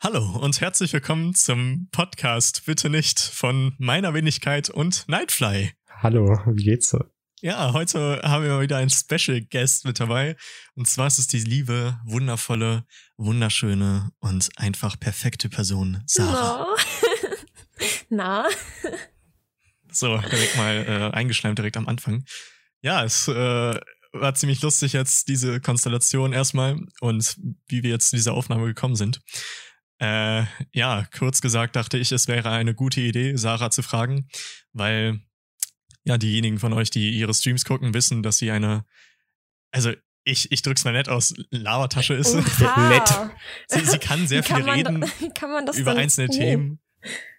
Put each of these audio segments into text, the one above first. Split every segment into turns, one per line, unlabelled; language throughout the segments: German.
Hallo und herzlich willkommen zum Podcast Bitte nicht von meiner Wenigkeit und Nightfly.
Hallo, wie geht's so?
Ja, heute haben wir mal wieder einen Special Guest mit dabei. Und zwar ist es die liebe, wundervolle, wunderschöne und einfach perfekte Person, Sarah.
No. Na?
So, direkt mal äh, eingeschleimt direkt am Anfang. Ja, es äh, war ziemlich lustig jetzt, diese Konstellation erstmal und wie wir jetzt zu dieser Aufnahme gekommen sind. Äh, ja, kurz gesagt dachte ich, es wäre eine gute Idee, Sarah zu fragen, weil ja diejenigen von euch, die ihre Streams gucken, wissen, dass sie eine, also ich, ich drück's mal nett aus, Lavatasche ist.
Nett.
Sie, sie kann sehr
kann
viel reden
da- kann man das
über
denn-
einzelne. Themen.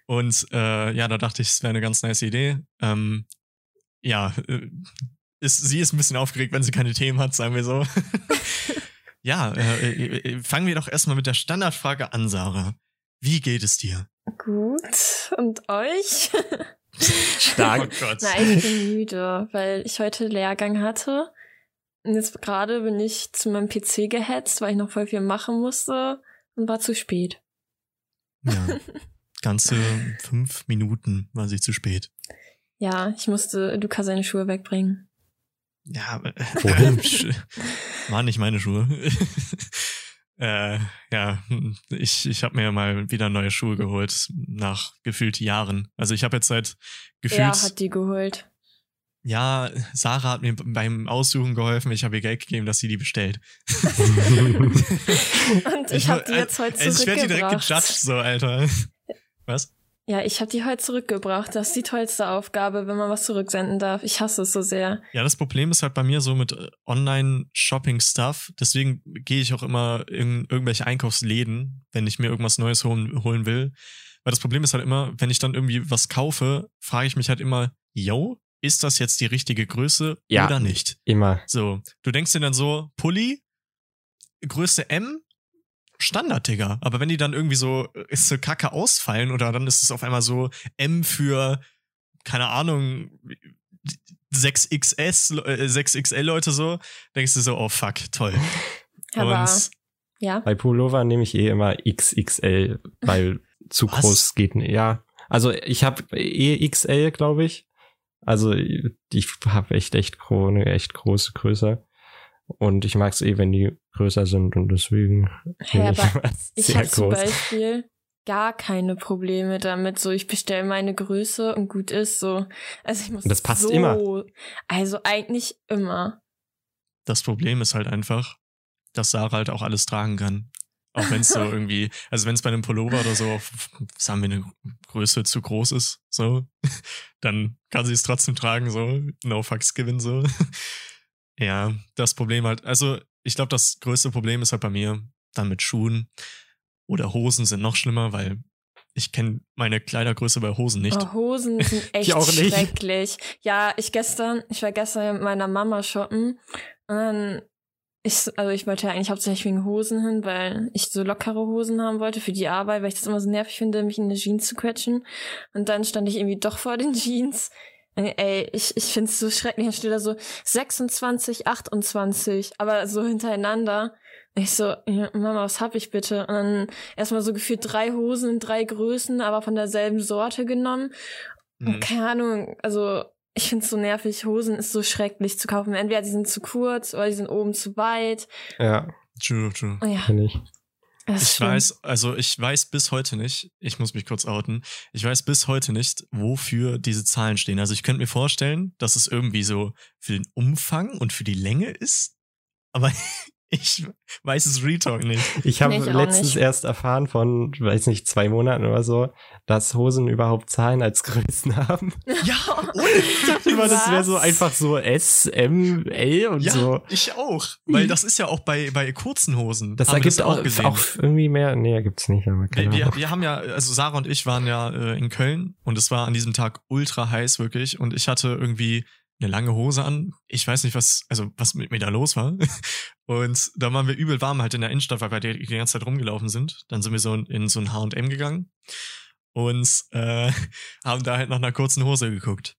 Und äh, ja, da dachte ich, es wäre eine ganz nice Idee. Ähm, ja, äh, ist, sie ist ein bisschen aufgeregt, wenn sie keine Themen hat, sagen wir so. ja, äh, äh, äh, fangen wir doch erstmal mit der Standardfrage an, Sarah. Wie geht es dir?
Gut. Und euch?
Stark.
Oh Gott.
Nein, ich bin müde, weil ich heute Lehrgang hatte. Und jetzt gerade bin ich zu meinem PC gehetzt, weil ich noch voll viel machen musste und war zu spät.
Ja, ganze fünf Minuten war sie zu spät.
Ja, ich musste Luca seine Schuhe wegbringen.
Ja,
Wohin?
Waren nicht meine Schuhe. äh, ja, ich, ich habe mir mal wieder neue Schuhe geholt nach gefühlt Jahren. Also ich habe jetzt seit gefühlt
Er hat die geholt.
Ja, Sarah hat mir beim Aussuchen geholfen. Ich habe ihr Geld gegeben, dass sie die bestellt.
Und ich, habe die jetzt heute
also Ich werde direkt
zurückgebracht.
gejudged, so, Alter. Was?
Ja, ich habe die heute zurückgebracht. Das ist die tollste Aufgabe, wenn man was zurücksenden darf. Ich hasse es so sehr.
Ja, das Problem ist halt bei mir so mit äh, Online-Shopping-Stuff. Deswegen gehe ich auch immer in irgendwelche Einkaufsläden, wenn ich mir irgendwas Neues holen, holen will. Weil das Problem ist halt immer, wenn ich dann irgendwie was kaufe, frage ich mich halt immer, yo, ist das jetzt die richtige Größe
Ja.
oder nicht?
Immer.
So, du denkst dir dann so, Pulli, Größe M, Standard, Digga. Aber wenn die dann irgendwie so, äh, ist so kacke ausfallen oder dann ist es auf einmal so M für, keine Ahnung, 6XS, äh, 6XL Leute so, denkst du so, oh fuck, toll.
Aber
Und
ja,
Bei Pullover nehme ich eh immer XXL, weil zu
Was?
groß geht. nicht. Ja. Also ich habe eh XL, glaube ich. Also ich habe echt, echt eine echt große Größe. Und ich mag es eh, wenn die größer sind und deswegen ich
aber ich
sehr
habe zum. Beispiel gar keine Probleme damit. So, ich bestelle meine Größe und gut ist so. Also ich muss
das passt
so,
immer.
Also eigentlich immer.
das Problem ist halt einfach, dass Sarah halt auch alles tragen kann. Auch wenn es so irgendwie, also wenn es bei einem Pullover oder so, auf, sagen wir, eine Größe zu groß ist, so, dann kann sie es trotzdem tragen, so, no fucks given, so. Ja, das Problem halt, also ich glaube, das größte Problem ist halt bei mir dann mit Schuhen oder Hosen sind noch schlimmer, weil ich kenne meine Kleidergröße bei Hosen nicht.
Oh, Hosen sind echt schrecklich. Ja, ich gestern, ich war gestern mit meiner Mama shoppen und dann ich, also ich wollte ja eigentlich hauptsächlich wegen Hosen hin, weil ich so lockere Hosen haben wollte für die Arbeit, weil ich das immer so nervig finde, mich in eine Jeans zu quetschen. Und dann stand ich irgendwie doch vor den Jeans. Ey, ich, ich find's so schrecklich. Dann steht da so 26, 28, aber so hintereinander. Ich so, ja, Mama, was hab ich bitte? Und dann erstmal so gefühlt drei Hosen in drei Größen, aber von derselben Sorte genommen. Und
Mhm.
keine Ahnung, also ich find's so nervig. Hosen ist so schrecklich zu kaufen. Entweder die sind zu kurz oder die sind oben zu weit.
Ja,
True, true.
Oh ja,
finde ich.
Das
Ich weiß, also ich weiß bis heute nicht, ich muss mich kurz outen, ich weiß bis heute nicht, wofür diese Zahlen stehen. Also ich könnte mir vorstellen, dass es irgendwie so für den Umfang und für die Länge ist, aber ich weiß es Retalk nicht.
Ich habe
auch
letztens
nicht.
erst erfahren von, weiß nicht, zwei Monaten oder so, dass Hosen überhaupt Zahlen als Größen haben.
Ja,
Ich dachte immer, das wäre so einfach so S, M, L und
ja,
so.
ich auch. Weil das ist ja auch bei, bei kurzen Hosen.
Das ergibt auch,
gesehen.
auch irgendwie mehr. Nee, gibt's nicht, aber keine
Wir, wir, wir haben ja, also Sarah und ich waren ja äh, in Köln und es war an diesem Tag ultra heiß wirklich und ich hatte irgendwie eine lange Hose an. Ich weiß nicht, was, also was mit mir da los war. Und da waren wir übel warm halt in der Innenstadt, weil wir die, die ganze Zeit rumgelaufen sind. Dann sind wir so in, in so ein H&M gegangen und äh, haben da halt nach einer kurzen Hose geguckt.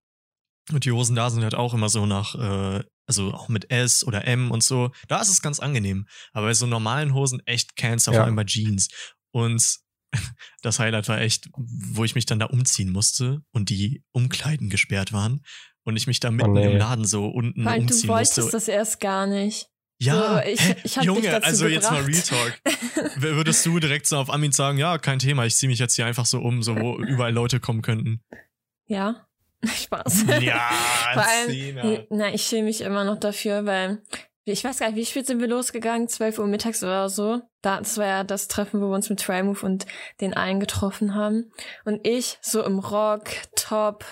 Und die Hosen da sind halt auch immer so nach, äh, also auch mit S oder M und so. Da ist es ganz angenehm. Aber bei so normalen Hosen echt Cancer,
Ja.
vor allem bei Jeans. Und das Highlight war echt, wo ich mich dann da umziehen musste und die Umkleiden gesperrt waren und ich mich da mitten
nee.
im Laden so unten
Weil du
umziehen
wolltest
musste.
das erst gar nicht.
ja,
so, ich-
hä?
ich
Junge,
dazu
also jetzt mal Real
gebracht.
Talk. Würdest du direkt so auf Amin sagen, ja, kein Thema, ich ziehe mich jetzt hier einfach so um, so wo überall Leute kommen könnten.
Ja. Spaß.
Ja,
Vor allem, na, ich schäme mich immer noch dafür, weil ich weiß gar nicht, wie spät sind wir losgegangen? 12 Uhr mittags oder so. Da, das war ja das Treffen, wo wir uns mit Trimove und den allen getroffen haben. Und ich so im Rock, Top,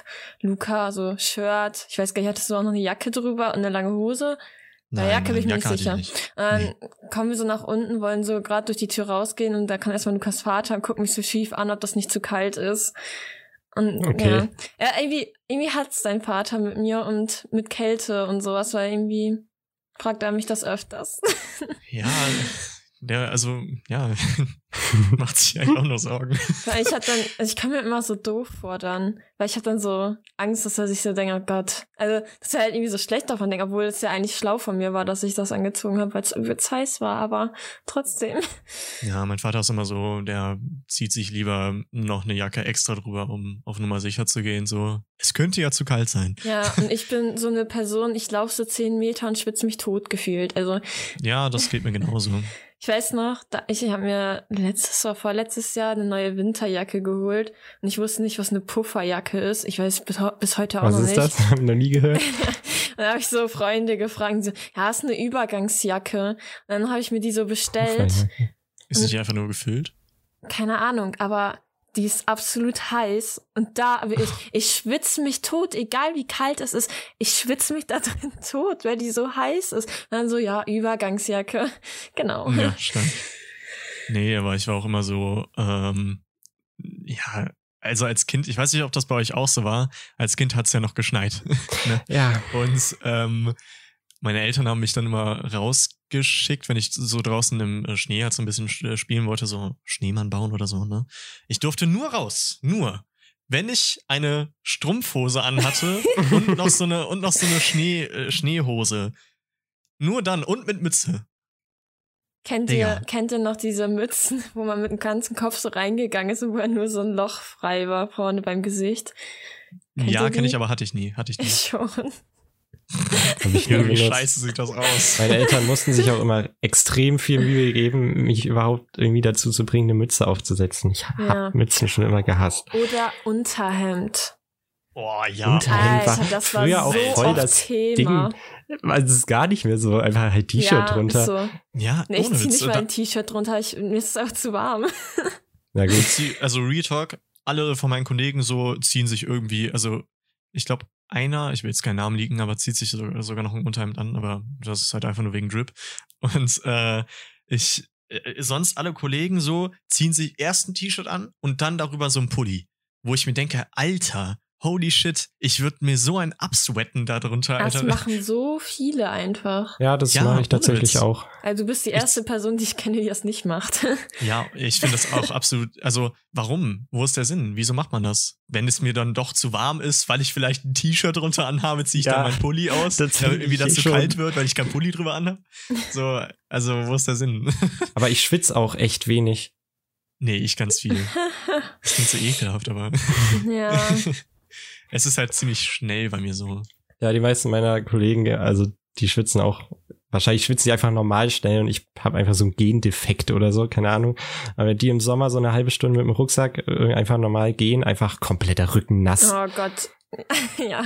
Luca so Shirt. Ich weiß gar nicht, hattest du auch noch eine Jacke drüber und eine lange Hose? Na,
Nein,
Jacke bin ich mir
Jacke
nicht sicher.
nicht.
Und dann kommen wir so nach unten, wollen so gerade durch die Tür rausgehen und da kann erstmal Lukas Vater und guckt mich so schief an, ob das nicht zu kalt ist. Und
Okay.
ja. ja, irgendwie, irgendwie hat's dein Vater mit mir und mit Kälte und sowas, weil irgendwie fragt er mich das öfters.
Ja, der, also, ja, macht sich eigentlich auch nur Sorgen.
weil ich hab dann, also ich komme mir immer so doof vor dann, weil ich hab dann so Angst, dass er sich so denkt, oh Gott. Also, dass er halt irgendwie so schlecht davon denkt, obwohl es ja eigentlich schlau von mir war, dass ich das angezogen habe, weil es übelst heiß war, aber trotzdem.
Ja, mein Vater ist immer so, der zieht sich lieber noch eine Jacke extra drüber, um auf Nummer sicher zu gehen. So, es könnte ja zu kalt sein.
Ja, und ich bin so eine Person, ich laufe so zehn Meter und schwitze mich tot gefühlt. Also
Ja, das geht mir genauso.
Ich weiß noch, da, ich habe mir letztes oder vorletztes Jahr eine neue Winterjacke geholt und ich wusste nicht, was eine Pufferjacke ist. Ich weiß bis, bis heute auch
Was
noch
ist
nicht.
das? Haben wir noch nie gehört.
Und dann habe ich so Freunde gefragt, so, ja, ist eine Übergangsjacke. Und dann habe ich mir die so bestellt.
Ist nicht einfach nur gefüllt?
Keine Ahnung, aber die ist absolut heiß. Und da, ich, ich schwitze mich tot, egal wie kalt es ist. Ich schwitze mich da drin tot, weil die so heiß ist. Und dann so, ja, Übergangsjacke. Genau.
Ja, stark. Nee, aber ich war auch immer so, ähm, ja, also als Kind, ich weiß nicht, ob das bei euch auch so war, als Kind hat's ja noch geschneit. ne?
Ja.
Und ähm, meine Eltern haben mich dann immer rausgeschickt, wenn ich so draußen im äh, Schnee halt so ein bisschen sch- spielen wollte, so Schneemann bauen oder so, ne? Ich durfte nur raus, nur. Wenn ich eine Strumpfhose anhatte und noch so eine, und noch so eine Schnee, äh, Schneehose. Nur dann und mit Mütze.
Kennt
Digga.
ihr, kennt ihr noch diese Mützen, wo man mit dem ganzen Kopf so reingegangen ist und wo nur so ein Loch frei war vorne beim Gesicht? Kennt
ja, kenne ich, aber hatte ich nie. Hatte ich nie.
Schon.
Nie
Wie scheiße sieht das aus.
Meine Eltern mussten sich auch immer extrem viel Mühe geben, mich überhaupt irgendwie dazu zu bringen, eine Mütze aufzusetzen. Ich hab
Ja.
Mützen schon immer gehasst.
Oder Unterhemd.
Oh ja.
Unterhemd war
Alter, das war
früher auch
so
voll
oft
das
Thema.
Also es ist gar nicht mehr so, einfach halt T-Shirt
ja,
drunter.
So.
Ja,
Nee, ich zieh nicht mal ein T-Shirt drunter, ich, mir ist es auch zu warm.
Na gut.
also Real Talk, alle von meinen Kollegen so ziehen sich irgendwie, also ich glaube, einer, ich will jetzt keinen Namen liegen, aber zieht sich so, sogar noch ein Unterhemd an, aber das ist halt einfach nur wegen Drip. Und äh, ich, äh, sonst alle Kollegen so ziehen sich erst ein T-Shirt an und dann darüber so ein Pulli, wo ich mir denke, Alter, holy shit, ich würde mir so ein absweaten da drunter,
Das
Alter.
machen so viele einfach.
Ja, das
Ja,
mache ich tatsächlich
Witz.
auch.
Also du bist die erste Person, die ich kenne, die das nicht macht.
Ja, ich finde das auch absolut. Also, warum? Wo ist der Sinn? Wieso macht man das? Wenn es mir dann doch zu warm ist, weil ich vielleicht ein T-Shirt drunter anhabe, ziehe ich
Ja,
dann mein Pulli aus, damit irgendwie
ich
das zu
schon.
kalt wird, weil ich kein Pulli drüber anhabe. So, also, wo ist der Sinn?
Aber ich schwitze auch echt wenig.
nee, ich ganz viel. Das klingt so ekelhaft, aber
ja.
es ist halt ziemlich schnell bei mir so.
Ja, die meisten meiner Kollegen, also die schwitzen auch, wahrscheinlich schwitzen die einfach normal schnell und ich habe einfach so einen Gendefekt oder so, keine Ahnung. Aber die im Sommer so eine halbe Stunde mit dem Rucksack äh, einfach normal gehen, einfach kompletter Rücken nass.
Oh Gott. ja.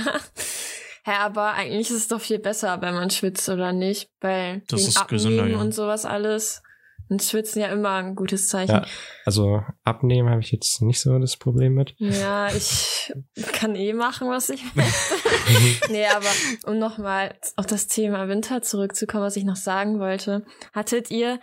Ja, aber eigentlich ist es doch viel besser, wenn man schwitzt oder nicht, weil
Das
wegen
ist gesünder, ja.
und sowas alles. Und Schwitzen ja immer ein gutes Zeichen.
Ja. Also abnehmen habe ich jetzt nicht so das Problem mit.
Ja, ich kann eh machen, was ich möchte. nee, aber um nochmal auf das Thema Winter zurückzukommen, was ich noch sagen wollte. Hattet ihr,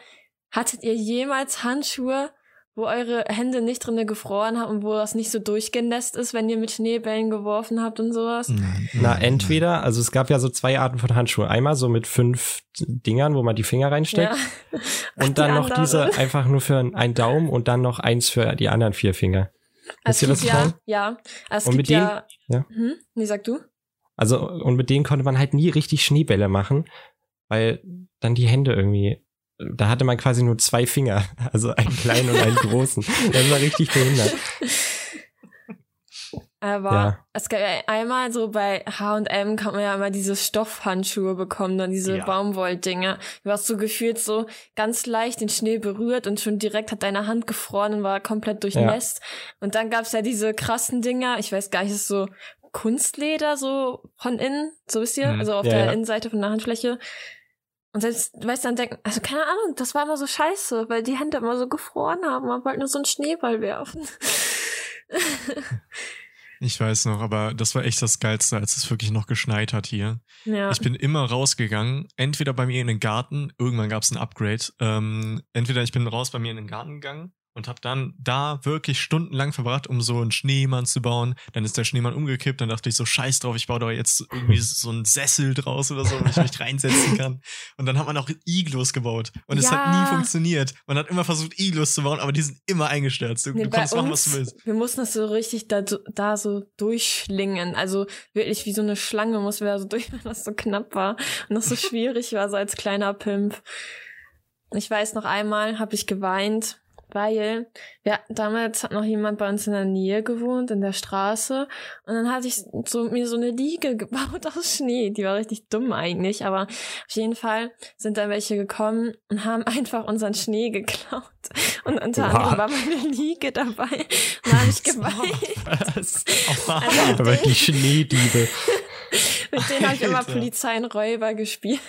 hattet ihr jemals Handschuhe, wo eure Hände nicht drinne gefroren haben und wo das nicht so durchgenässt ist, wenn ihr mit Schneebällen geworfen habt und sowas?
Nein,
Na, entweder, also es gab ja so zwei Arten von Handschuhen. Einmal so mit fünf Dingern, wo man die Finger reinsteckt.
Ja.
Und dann
Die
noch
andere.
diese einfach nur für einen Daumen und dann noch eins für die anderen vier Finger.
Es
Wisst ihr, was
gibt
ich
ja,
meine?
ja. Es
Und
gibt
mit denen-
ja,
ja.
Hm? Nee, sag du?
Also, und mit denen konnte man halt nie richtig Schneebälle machen, weil dann die Hände irgendwie da hatte man quasi nur zwei Finger, also einen kleinen und einen großen. Das war richtig behindert.
Aber
Ja.
es gab ja einmal so bei H&M kann man ja immer diese Stoffhandschuhe bekommen, dann diese
Ja.
Baumwolldinger. Du hast so gefühlt so ganz leicht den Schnee berührt und schon direkt hat deine Hand gefroren und war komplett durchnässt. Und dann gab's ja diese krassen Dinger, ich weiß gar nicht, ist so Kunstleder so von innen, so wisst ihr,
Mhm.
also auf
Ja,
der
ja.
Innenseite von der Handfläche. Und selbst, weißt du, dann denken, also keine Ahnung, das war immer so scheiße, weil die Hände immer so gefroren haben, man wollte nur so einen Schneeball werfen.
Ich weiß noch, aber das war echt das Geilste, als es wirklich noch geschneit hat hier.
ja.
Ich bin immer rausgegangen, entweder bei mir in den Garten, irgendwann gab es ein Upgrade, ähm, entweder ich bin raus bei mir in den Garten gegangen und habe dann da wirklich stundenlang verbracht, um so einen Schneemann zu bauen. Dann ist der Schneemann umgekippt, dann dachte ich so, scheiß drauf, ich baue da jetzt irgendwie so einen Sessel draus oder so, wo ich mich reinsetzen kann. Und dann hat man auch Iglos gebaut und es hat nie funktioniert. Man hat immer versucht, Iglos zu bauen, aber die sind immer eingestürzt. Du,
Nee,
du kannst machen, was du willst.
wir mussten das so richtig da, da so durchschlingen. Also wirklich wie so eine Schlange mussten wir da so durch, weil das so knapp war und das so schwierig war, so als kleiner Pimp. Ich weiß noch einmal, habe ich geweint, weil ja, damals hat noch jemand bei uns in der Nähe gewohnt, in der Straße. Und dann hatte ich so, mir so eine Liege gebaut aus Schnee. Die war richtig dumm eigentlich, aber auf jeden Fall sind da welche gekommen und haben einfach unseren Schnee geklaut. Und unter
Wow.
anderem war meine Liege dabei. Und da habe ich geweint.
Was?
Also,
Aber
mit
die Schneediebe.
mit denen habe ich immer. Polizei und Räuber gespielt.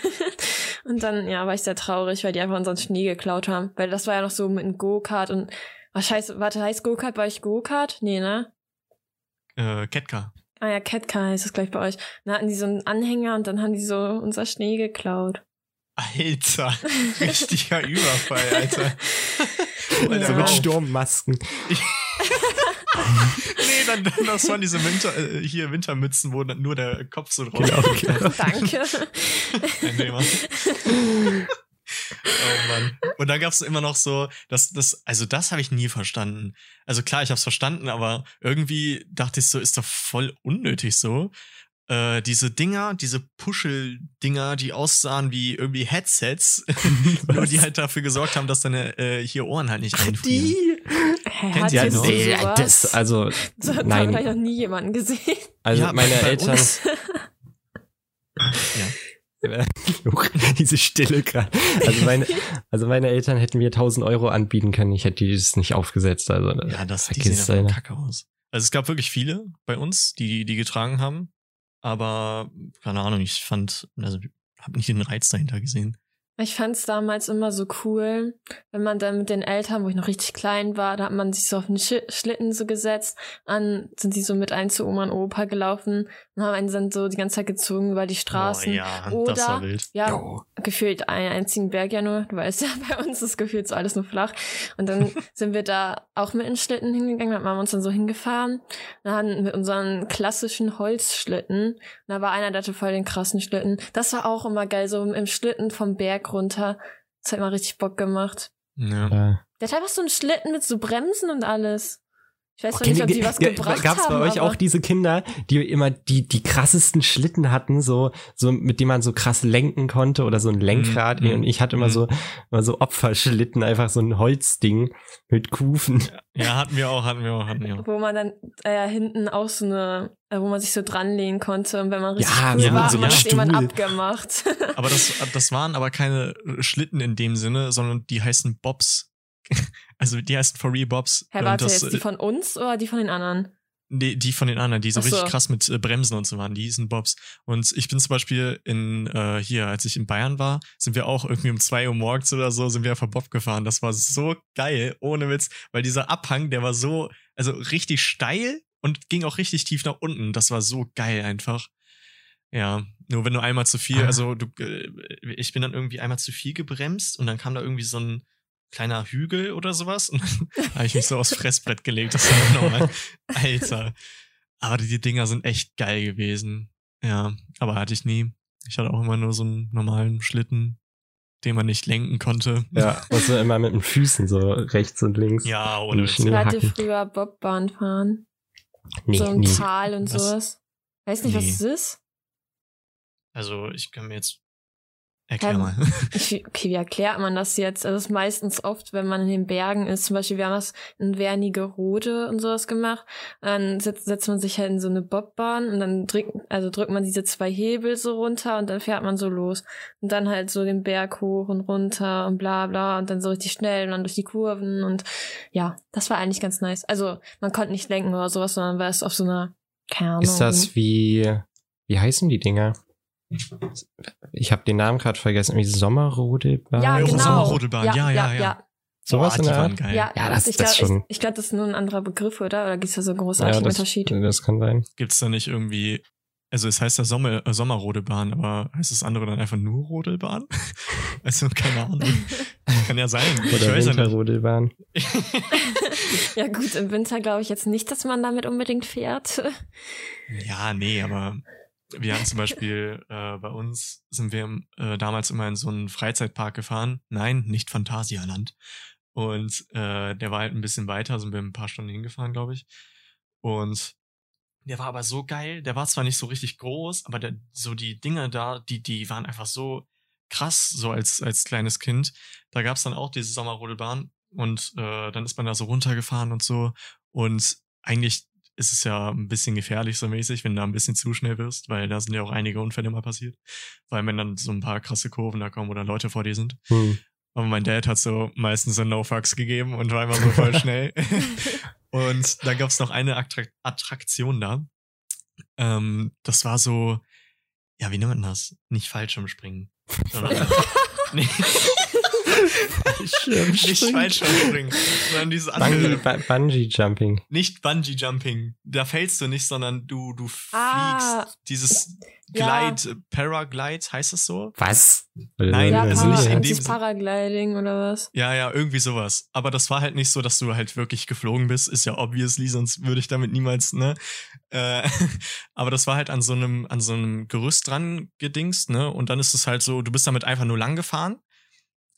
Und dann, ja, war ich sehr traurig, weil die einfach unseren Schnee geklaut haben. Weil das war ja noch so mit einem Go-Kart und, was scheiße, warte, heißt Go-Kart bei euch Go-Kart? Nee, ne?
Äh, Ketka.
Ah ja, Catcar heißt es gleich bei euch. Dann hatten die so einen Anhänger und dann haben die so unser Schnee geklaut.
Alter, richtiger Überfall, Alter.
Ja.
So mit. Sturmmasken.
Nee, dann, dann das waren diese Winter, äh, hier Wintermützen, wo dann nur der Kopf so drauf
Genau,
ist.
genau.
Danke.
Thema. Oh Mann. Und dann gab's immer noch so, das, das, also das habe ich nie verstanden. Also klar, ich habe es verstanden, aber irgendwie dachte ich so, ist doch voll unnötig so. Äh, diese Dinger, diese Puschel-Dinger, die aussahen wie irgendwie Headsets, nur die halt dafür gesorgt haben, dass deine äh, hier Ohren halt nicht einfrieren.
Die?
Kennt
jetzt
noch?
nee,
sowas?
das, also,
so hat
nein.
vielleicht noch nie jemanden gesehen.
also
Ja,
meine Eltern. Huch, Diese Stille gerade. Also meine, also meine Eltern hätten mir 1000 Euro anbieten können. Ich hätte dieses nicht aufgesetzt. Also
Ja, das sehen einfach
deine.
kacke aus. Also es gab wirklich viele bei uns, die die getragen haben, aber keine Ahnung, ich fand, also habe nicht den Reiz dahinter gesehen.
Ich fand's damals immer so cool, wenn man dann mit den Eltern, wo ich noch richtig klein war, da hat man sich so auf den Sch Schlitten so gesetzt, dann sind die so mit ein zu Oma und Opa gelaufen und haben einen dann so die ganze Zeit gezogen über die Straßen.
Oh, ja,
Oder,
das war wild.
ja,
Jo.
gefühlt einen einzigen Berg ja nur. Du weißt ja, bei uns ist gefühlt so alles nur flach. Und dann sind wir da auch mit den Schlitten hingegangen, da haben wir uns dann so hingefahren. Dann mit unseren klassischen Holzschlitten. Und da war einer, der hatte voll den krassen Schlitten. Das war auch immer geil, so im Schlitten vom Berg runter. Das hat mal richtig Bock gemacht.
Ja.
Ja.
Der hat einfach so einen Schlitten mit so Bremsen und alles. Ich weiß
Okay,
nicht, ob die was
ge-
gebracht
Gab's
haben.
bei euch
aber
auch diese Kinder, die immer die, die krassesten Schlitten hatten, so, so, mit denen man so krass lenken konnte oder so ein Lenkrad.
Mhm.
Und ich hatte immer
Mhm.
so, immer so Opferschlitten, einfach so ein Holzding mit Kufen.
ja, hatten wir auch, hatten wir auch, hatten wir auch.
wo man dann äh, hinten auch so eine, äh, wo man sich so dranlehnen konnte und wenn man richtig
Ja,
cool
so
war,
so
hat man irgendwann
Stuhl.
abgemacht.
Aber das, das waren aber keine Schlitten in dem Sinne, sondern die heißen Bobs. Also die heißen For Real Bobs.
Hä,
Und
warte,
das,
jetzt die von uns oder die von den anderen?
Die, die von den anderen, die so
Ach so.
richtig krass mit äh, Bremsen und so waren, die hießen Bobs. Und ich bin zum Beispiel in, äh, hier, als ich in Bayern war, sind wir auch irgendwie um zwei Uhr morgens oder so, sind wir auf der Bob gefahren. Das war so geil, ohne Witz, weil dieser Abhang, der war so, also richtig steil und ging auch richtig tief nach unten. Das war so geil einfach. Ja, nur wenn du einmal zu viel,
Ah.
also du, äh, ich bin dann irgendwie einmal zu viel gebremst und dann kam da irgendwie so ein kleiner Hügel oder sowas und dann habe ich mich so aufs Fressbrett gelegt. Das war nochmal, Alter. Aber die Dinger sind echt geil gewesen. Ja, aber hatte ich nie. Ich hatte auch immer nur so einen normalen Schlitten, den man nicht lenken konnte.
Ja, und so immer mit den Füßen so rechts und links.
Ja, ohne
Ich hatte früher Bobbahn fahren.
Nee,
so im
nie.
Tal und
Was?
sowas. Weiß nicht, was
Nee.
es ist.
Also ich kann mir jetzt Erklär mal.
Ich, okay, wie erklärt man das jetzt? Also es ist meistens oft, wenn man in den Bergen ist, zum Beispiel, wir haben das in Wernigerode und sowas gemacht, dann setzt, setzt man sich halt in so eine Bobbahn und dann drückt, also drückt man diese zwei Hebel so runter und dann fährt man so los. Und dann halt so den Berg hoch und runter und bla bla und dann so richtig schnell und dann durch die Kurven und ja, das war eigentlich ganz nice. Also man konnte nicht lenken oder sowas, sondern war es auf so einer Kerne.
Ist das wie, wie heißen die Dinger? Ich habe den Namen gerade vergessen. Wie Sommerrodelbahn?
Ja, genau.
Sommerrodelbahn, ja, ja, ja.
ja.
Sowas
Boah,
in der Art?
geil.
Ja,
Ja, das-
ich
das
glaube,
schon.
ich, ich glaub, das ist nur ein anderer Begriff, oder? Oder gibt es da so einen
Ja,
großartigen
das,
Unterschied?
das kann sein.
Gibt's da nicht irgendwie, also es heißt ja Sommer, äh, Sommerrodelbahn, aber heißt das andere dann einfach nur Rodelbahn? also keine Ahnung. Kann ja sein. ich
Oder
weiß ja nicht.
Winterrodelbahn.
Ja gut, im Winter glaube ich jetzt nicht, dass man damit unbedingt fährt.
Ja, nee, aber wir haben zum Beispiel äh, bei uns sind wir äh, damals immer in so einen Freizeitpark gefahren. Nein, nicht Phantasialand. Und äh, der war halt ein bisschen weiter, sind wir ein paar Stunden hingefahren, glaube ich. Und der war aber so geil. Der war zwar nicht so richtig groß, aber der, so die Dinge da, die, die waren einfach so krass, so als, als kleines Kind. Da gab's dann auch diese Sommerrodelbahn und äh, dann ist man da so runtergefahren und so. Und eigentlich ist es ja ein bisschen gefährlich so mäßig, wenn du da ein bisschen zu schnell wirst, weil da sind ja auch einige Unfälle mal passiert. Vor allem, wenn dann so ein paar krasse Kurven da kommen oder Leute vor dir sind.
Hm.
Aber mein Dad hat so meistens so No-Fucks gegeben und war immer so voll schnell. und dann gab's noch eine Attra Attraktion da. Ähm, das war so, ja, wie nennt man das? Nicht Fallschirmspringen. Sondern, nee, nicht Fallschirmspringen, sondern dieses andere.
Bungee, Bu- Bungee Jumping.
Nicht Bungee Jumping. Da fällst du nicht, sondern du, du fliegst
Ah.
dieses
Ja.
Glide, Paraglide, heißt es so?
Was?
Nein,
ja,
also nicht in dem.
Paragliding oder was?
Ja, ja, irgendwie sowas. Aber das war halt nicht so, dass du halt wirklich geflogen bist. Ist ja obviously, sonst würde ich damit niemals, ne? Äh, aber das war halt an so einem, an so einem Gerüst dran gedingst, ne? Und dann ist es halt so, du bist damit einfach nur lang gefahren.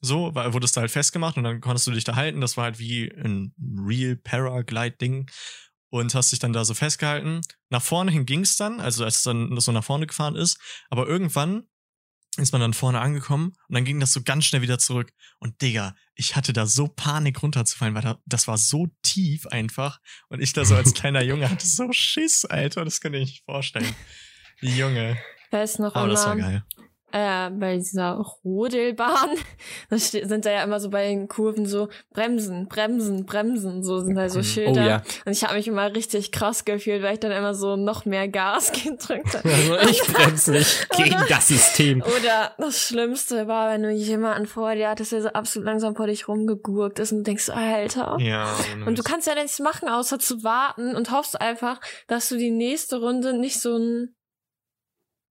So, weil wurdest du halt festgemacht und dann konntest du dich da halten. Das war halt wie ein Real Paraglide-Ding. Und hast dich dann da so festgehalten. Nach vorne hin ging's dann, also als es dann so nach vorne gefahren ist. Aber irgendwann ist man dann vorne angekommen und dann ging das so ganz schnell wieder zurück. Und Digga, ich hatte da so Panik runterzufallen, weil da, das war so tief einfach. Und ich da so als kleiner Junge hatte so Schiss, Alter. Das könnt ihr euch nicht vorstellen. Junge.
Ich weiß noch
Aber das war
immer,
geil.
Äh, bei dieser Rodelbahn, da ste- sind da ja immer so bei den Kurven so Bremsen, Bremsen, Bremsen, so sind da so
Mhm.
Schilder.
Oh ja.
Und ich habe mich immer richtig krass gefühlt, weil ich dann immer so noch mehr Gas gedrückt habe.
Also ich bremse nicht gegen das System.
Oder das Schlimmste war, wenn du jemanden vor dir hattest, der so absolut langsam vor dich rumgegurkt ist und du denkst, Alter.
Ja.
Und du kannst ja nichts machen, außer zu warten und hoffst einfach, dass du die nächste Runde nicht so einen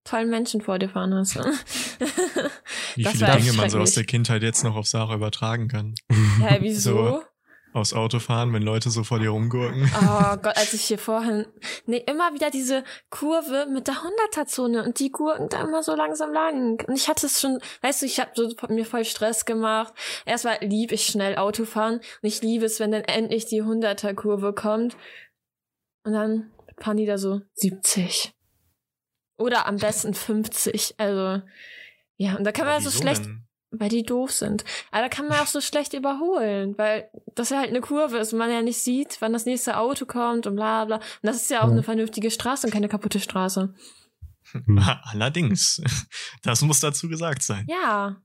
tollen Menschen vor dir fahren hast.
wie
das
viele Dinge man so aus der Kindheit jetzt noch auf Sarah übertragen kann.
Hä, wieso?
So. Aufs Auto fahren, wenn Leute so vor dir rumgurken.
Oh Gott, als ich hier vorhin, nee, immer wieder diese Kurve mit der 100er-Zone und die gurken da immer so langsam lang. Und ich hatte es schon, weißt du, ich habe so mir voll Stress gemacht. Erstmal lieb ich schnell Autofahren und ich liebe es, wenn dann endlich die 100er-Kurve kommt. Und dann fahren die da so 70. Oder am besten 50. Also, ja, und da kann man
Aber
so schlecht
denn?
weil die doof sind. Aber da kann man auch so schlecht überholen, weil das ja halt eine Kurve ist und man ja nicht sieht, wann das nächste Auto kommt und bla bla. Und das ist ja auch
Ja.
eine vernünftige Straße und keine kaputte Straße.
Hm.
Allerdings. Das muss dazu gesagt sein.
Ja.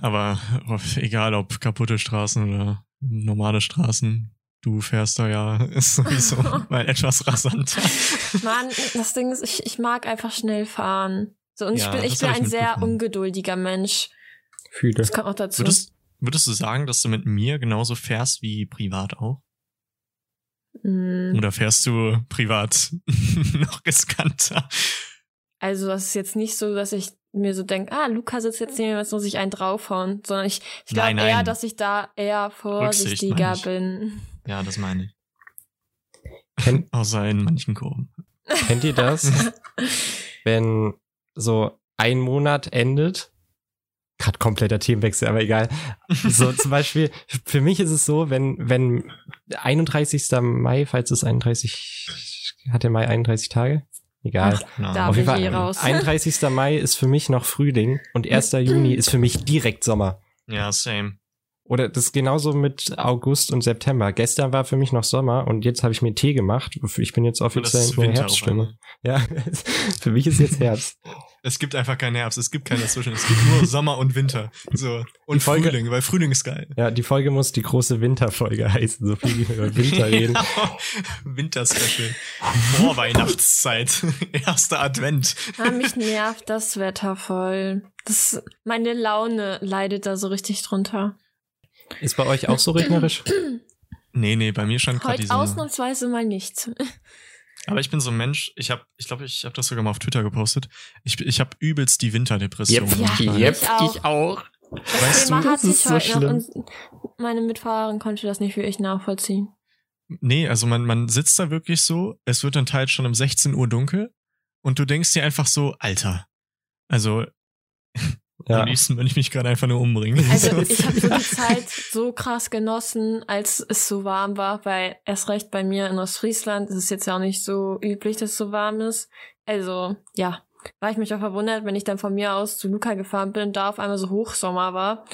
Aber oh, egal ob kaputte Straßen oder normale Straßen, du fährst da ja ist sowieso mal etwas rasanter.
Mann, das Ding ist, ich, ich mag einfach schnell fahren. So, und
Ja,
ich bin, ich bin
ich
ein sehr ungeduldiger Mensch.
Fühle.
Das kommt auch dazu.
Würdest, würdest du sagen, dass du mit mir genauso fährst wie privat auch?
Mm,
Oder fährst du privat noch riskanter?
Also, das ist jetzt nicht so, dass ich mir so denke, ah, Luca sitzt jetzt neben mir, jetzt muss ich einen draufhauen, sondern ich, ich glaube eher, dass ich da eher vorsichtiger
Rücksicht,
bin.
Ja, das meine ich.
Kennt,
Außer in manchen Kurven.
kennt ihr das? wenn so ein Monat endet, gerade kompletter Themenwechsel, aber egal. So zum Beispiel, für mich ist es so, wenn, wenn 31. Mai, falls es 31, hat der Mai 31 Tage? Egal.
Ja.
Da
Auf
bin
jeden
ich eh
Fall,
raus.
31. Mai ist für mich noch Frühling und 1. Juni ist für mich direkt Sommer.
ja, same.
Oder das ist genauso mit August und September. Gestern war für mich noch Sommer und jetzt habe ich mir Tee gemacht. Ich bin jetzt offiziell in der Herbststimme. Ja, für mich ist jetzt Herbst.
Es gibt einfach keinen Herbst, es gibt keinen dazwischen. Es gibt nur Sommer und Winter. So. Und
Folge-
Frühling, weil Frühling ist geil.
Ja, die Folge muss die große Winterfolge heißen, so viel wie über Winter reden.
Winterspecial. Vorweihnachtszeit. Erster Advent.
Ah, mich nervt das Wetter voll. Das, meine Laune leidet da so richtig drunter.
Ist bei euch auch so regnerisch?
Nee, nee, bei mir scheint gerade die
Heute
Sonne.
ausnahmsweise mal nicht.
Aber ich bin so ein Mensch, ich habe, ich glaube, ich habe das sogar mal auf Twitter gepostet. Ich, ich habe übelst die Winterdepression.
Ja,
manchmal.
yep. ich auch.
auch.
Das
Weißt
Thema
du,
hatte ich
ist so
heute noch und meine Mitfahrerin konnte das nicht wirklich nachvollziehen.
Nee, also man, man sitzt da wirklich so, es wird dann teils schon um 16 Uhr dunkel und du denkst dir einfach so, Alter. Also,
Ja.
am liebsten würde ich mich gerade einfach nur umbringen.
Also
So.
ich habe so die Zeit so krass genossen, als es so warm war, weil erst recht bei mir in Ostfriesland ist es jetzt ja auch nicht so üblich, dass es so warm ist. Also ja, war ich mich auch verwundert, wenn ich dann von mir aus zu Luca gefahren bin und da auf einmal so Hochsommer war.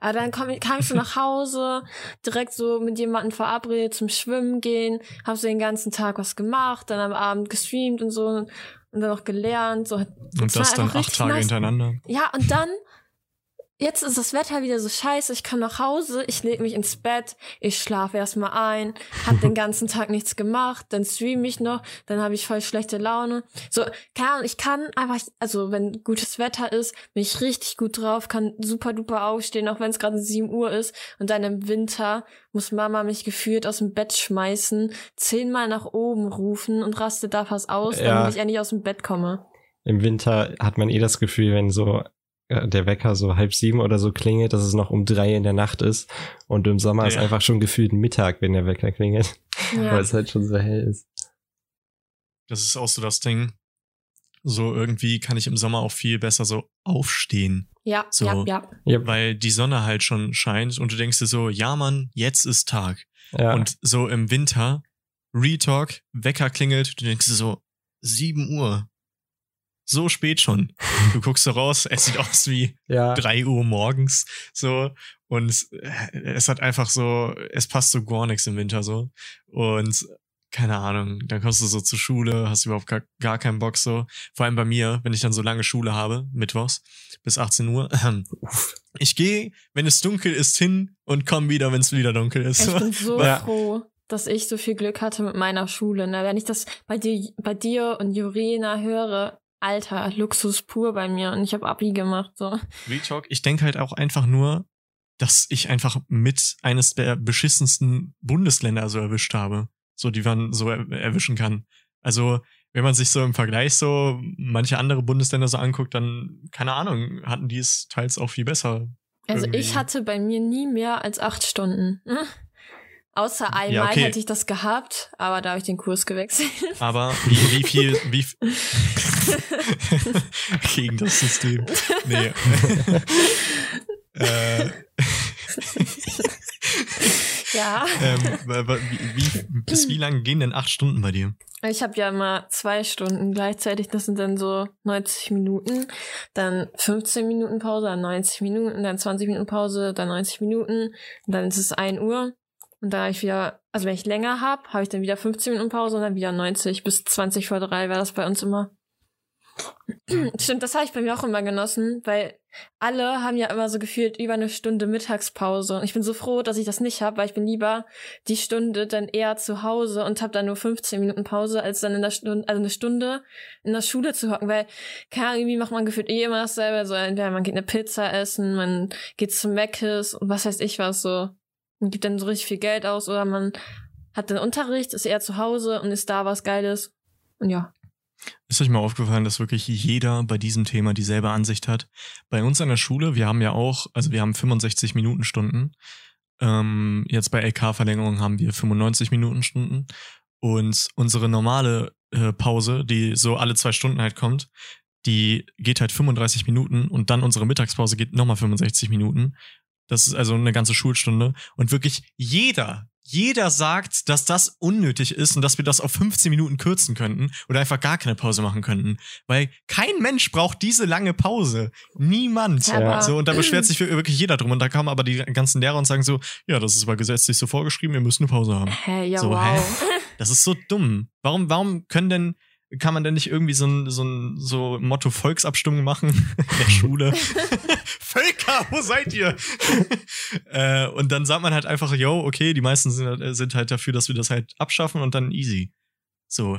Aber dann komm, ich- kam ich so nach Hause, direkt so mit jemandem verabredet zum Schwimmen gehen, habe so den ganzen Tag was gemacht, dann am Abend gestreamt und so und dann auch gelernt. So,
und das dann acht Tage
nice.
hintereinander.
Ja, und dann, jetzt ist das Wetter wieder so scheiße, ich komme nach Hause, ich leg mich ins Bett, ich schlafe erstmal ein, hab den ganzen Tag nichts gemacht, dann stream ich noch, dann habe ich voll schlechte Laune. So, keine Ahnung, ich kann einfach, also wenn gutes Wetter ist, bin ich richtig gut drauf, kann super duper aufstehen, auch wenn es gerade 7 Uhr ist. Und dann im Winter muss Mama mich gefühlt aus dem Bett schmeißen, zehnmal nach oben rufen und rastet da fast aus,
Ja.
damit ich endlich aus dem Bett komme.
Im Winter hat man eh das Gefühl, wenn so der Wecker so halb sieben oder so klingelt, dass es noch um drei in der Nacht ist. Und im Sommer ist
Ja.
einfach schon gefühlt Mittag, wenn der Wecker klingelt,
Ja.
weil es halt schon so hell ist.
Das ist auch so das Ding. So irgendwie kann ich im Sommer auch viel besser so aufstehen,
Ja,
So.
ja, ja.
Ja,
weil die Sonne halt schon scheint und du denkst dir so, ja Mann, jetzt ist Tag.
ja.
Und so im Winter, Retalk, Wecker klingelt, du denkst dir so, 7 Uhr. So spät schon. Du guckst so raus, es sieht aus wie
ja.
3 Uhr morgens, so. Und äh, es hat einfach so, es passt so gar nichts im Winter so. Und keine Ahnung, dann kommst du so zur Schule, hast überhaupt gar, gar keinen Bock so. Vor allem bei mir, wenn ich dann so lange Schule habe, mittwochs bis 18 Uhr. Ich gehe, wenn es dunkel ist, hin und komme wieder, wenn es wieder dunkel ist.
Ich bin so
Ja.
froh, dass ich so viel Glück hatte mit meiner Schule. Ne? Wenn ich das bei dir, bei dir und Jurena höre, Alter, Luxus pur bei mir. Und ich habe Abi gemacht. So.
Retalk, ich denke halt auch einfach nur, dass ich einfach mit eines der beschissensten Bundesländer so erwischt habe. So, die man so er erwischen kann. Also, wenn man sich so im Vergleich so manche andere Bundesländer so anguckt, dann, keine Ahnung, hatten die es teils auch viel besser.
Also
Irgendwie.
ich hatte bei mir nie mehr als acht Stunden. Hm? Außer einmal
Ja, okay.
hätte ich das gehabt, aber da habe ich den Kurs gewechselt.
Aber wie, wie viel, wie gegen das System. Nee. äh,
ja.
ähm, wie, wie, bis wie lange gehen denn acht Stunden bei dir?
Ich habe ja immer zwei Stunden gleichzeitig, das sind dann so 90 Minuten, dann 15 Minuten Pause, dann 90 Minuten, dann 20 Minuten Pause, dann 90 Minuten, dann ist es 1 Uhr. Und da ich wieder, also wenn ich länger habe, habe ich dann wieder 15 Minuten Pause und dann wieder 90 bis 20 vor drei wäre das bei uns immer. Stimmt, das habe ich bei mir auch immer genossen, weil alle haben ja immer so gefühlt über eine Stunde Mittagspause. Und ich bin so froh, dass ich das nicht habe, weil ich bin lieber die Stunde dann eher zu Hause und habe dann nur 15 Minuten Pause, als dann in der Stunde, also eine Stunde in der Schule zu hocken, weil keine Ahnung, irgendwie macht man gefühlt eh immer dasselbe. So entweder man geht eine Pizza essen, man geht zum Meckes und was weiß ich was so. Man gibt dann so richtig viel Geld aus oder man hat den Unterricht, ist eher zu Hause und ist da was Geiles. Und ja.
Ist euch mal aufgefallen, dass wirklich jeder bei diesem Thema dieselbe Ansicht hat? Bei uns an der Schule, wir haben ja auch, also wir haben 65 Minuten Stunden. Ähm, jetzt bei LK-Verlängerung haben wir 95 Minuten Stunden. Und unsere normale äh, Pause, die so alle zwei Stunden halt kommt, die geht halt 35 Minuten und dann unsere Mittagspause geht nochmal 65 Minuten. Das ist also eine ganze Schulstunde. Und wirklich jeder, jeder sagt, dass das unnötig ist und dass wir das auf 15 Minuten kürzen könnten oder einfach gar keine Pause machen könnten. Weil kein Mensch braucht diese lange Pause. Niemand.
Ja,
So, und da beschwert sich wirklich jeder drum. Und da kamen aber die ganzen Lehrer und sagen so, ja, das ist aber gesetzlich so vorgeschrieben, ihr müsst eine Pause haben.
Hä, ja,
So,
wow.
Das ist so dumm. Warum, warum können denn, kann man denn nicht irgendwie so ein, so ein so Motto Volksabstimmung machen in der Schule? Völker, wo seid ihr? äh, und dann sagt man halt einfach, yo, okay, die meisten sind, halt- sind halt dafür, dass wir das halt abschaffen und dann easy. So,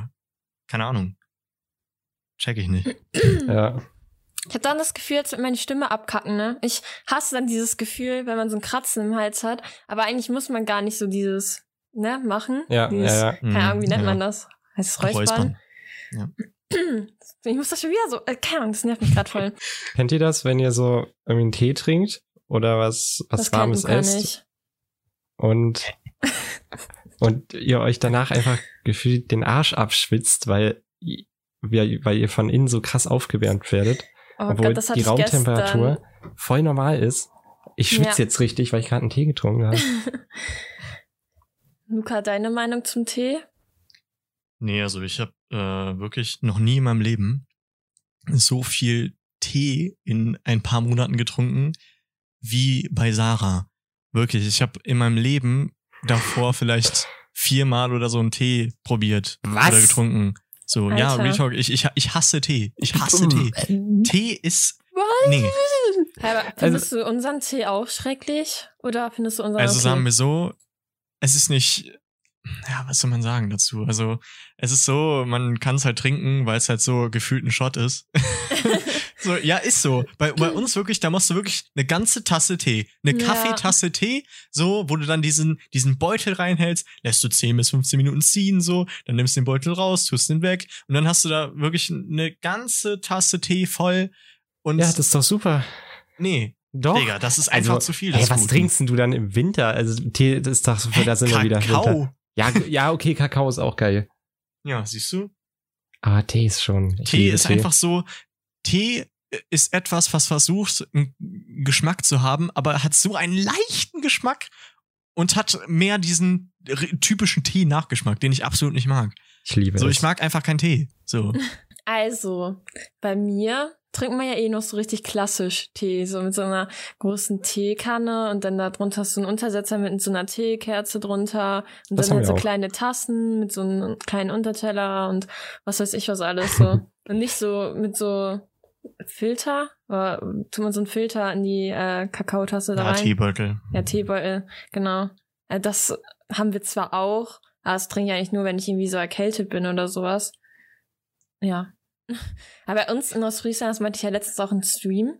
keine Ahnung. Check ich nicht.
Ja.
Ich hab dann das Gefühl, als würde meine Stimme abkacken, ne? Ich hasse dann dieses Gefühl, wenn man so ein Kratzen im Hals hat. Aber eigentlich muss man gar nicht so dieses, ne, machen.
Ja,
dieses,
ja, ja.
Keine Ahnung, wie nennt
Ja.
man das? Heißt es Räuspern? Ich muss das schon wieder so, äh, keine Ahnung, das nervt mich gerade voll.
Kennt ihr das, wenn ihr so irgendwie einen Tee trinkt oder was, was
das
Warmes esst
nicht.
und, und ihr euch danach einfach gefühlt den Arsch abschwitzt, weil, weil weil ihr von innen so krass aufgewärmt werdet,
Oh
obwohl
Gott,
die Raumtemperatur
gestern.
voll normal ist. Ich schwitze
Ja.
jetzt richtig, weil ich gerade einen Tee getrunken habe.
Luca, deine Meinung zum Tee?
Nee, also ich habe äh, wirklich noch nie in meinem Leben so viel Tee in ein paar Monaten getrunken wie bei Sarah. Wirklich, ich habe in meinem Leben davor vielleicht viermal oder so einen Tee probiert
Was?
oder getrunken. So, ja,
Alter.
Real Talk, ich, ich, ich hasse Tee. Ich hasse Tee. Tee ist.
Was?
Nee.
Aber findest du unseren Tee auch schrecklich? Oder findest du unseren
Also
okay?
sagen wir so, es ist nicht, ja, was soll man sagen dazu? Also es ist so, man kann es halt trinken, weil es halt so gefühlt ein Shot ist. so, ja, ist so. Bei, bei uns wirklich, da machst du wirklich eine ganze Tasse Tee, eine
Ja.
Kaffeetasse Tee, so, wo du dann diesen, diesen Beutel reinhältst, lässt du 10 bis 15 Minuten ziehen, so, dann nimmst du den Beutel raus, tust den weg und dann hast du da wirklich eine ganze Tasse Tee voll und
Ja, das ist doch super.
nee,
Doch.
Digga, das ist einfach
also,
zu viel.
Ey, was
Guten.
trinkst denn du dann im Winter? Also Tee, das ist doch so, da sind wir wieder
Kakao.
Ja, ja, okay, Kakao ist auch geil.
Ja, siehst du?
Aber Tee ist schon. ich
Tee ist einfach so, Tee ist etwas, was versucht, einen Geschmack zu haben, aber hat so einen leichten Geschmack und hat mehr diesen typischen Tee-Nachgeschmack, den ich absolut nicht mag.
Ich liebe
So,
es.
ich mag einfach keinen Tee. So.
Also, bei mir trinkt man ja eh noch so richtig klassisch Tee, so mit so einer großen Teekanne und dann da drunter hast du einen Untersetzer mit so einer Teekerze drunter und
Das
dann halt so
auch.
kleine Tassen mit so einem kleinen Unterteller und was weiß ich was alles so. und nicht so mit so Filter, oder tut man so einen Filter in die äh, Kakaotasse da
Ja,
rein?
Teebeutel.
Ja, Teebeutel, genau. Äh, Das haben wir zwar auch, aber das trinke ich eigentlich nur, wenn ich irgendwie so erkältet bin oder sowas. Ja. Aber bei uns in Ostfriesland, das meinte ich ja letztens auch im Stream,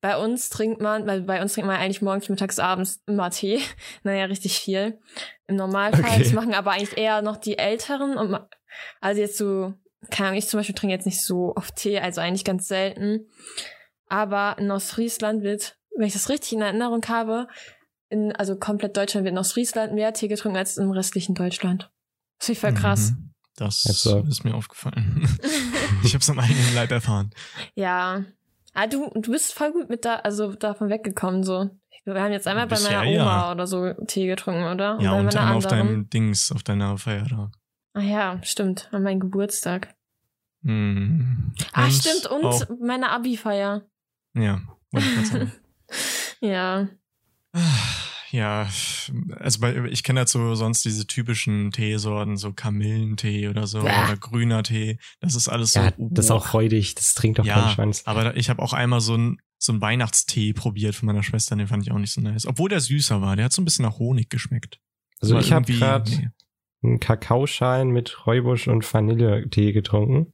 bei uns trinkt man, weil bei uns trinkt man eigentlich morgens, mittags, abends immer Tee. Naja, richtig viel. Im Normalfall.
Okay.
Das machen aber eigentlich eher noch die Älteren. Und also jetzt so, keine Ahnung, ich zum Beispiel trinke jetzt nicht so oft Tee, also eigentlich ganz selten. Aber in Ostfriesland wird, wenn ich das richtig in Erinnerung habe, in, also komplett Deutschland wird in Ostfriesland mehr Tee getrunken als im restlichen Deutschland. Das finde ich voll krass.
Mhm. Das ist mir aufgefallen. ich hab's am eigenen Leib erfahren.
Ja. Ah, du, du bist voll gut mit da, also davon weggekommen, so. Wir haben jetzt einmal bei
Bisher
meiner Oma
ja.
oder so Tee getrunken, oder?
ja,
bei
und einmal auf deinem Dings, auf deiner Feier da.
Ah ja, stimmt. An meinem Geburtstag.
Mhm.
Ah, stimmt. Und
auch-
meine Abi-Feier.
ja, wollte ich sagen.
Ja.
Ja, also bei, ich kenne halt so sonst diese typischen Teesorten, so Kamillentee oder so,
Bäh.
oder grüner Tee. Das ist alles so.
ja, das ist auch freudig, das trinkt doch
Ja,
kein Schwanz.
Aber ich habe auch einmal so ein so ein Weihnachtstee probiert von meiner Schwester, den fand ich auch nicht so nice. Obwohl der süßer war, der hat so ein bisschen nach Honig geschmeckt.
Also ich habe gerade
nee.
einen Kakaoschein mit Räubusch und Vanilletee getrunken.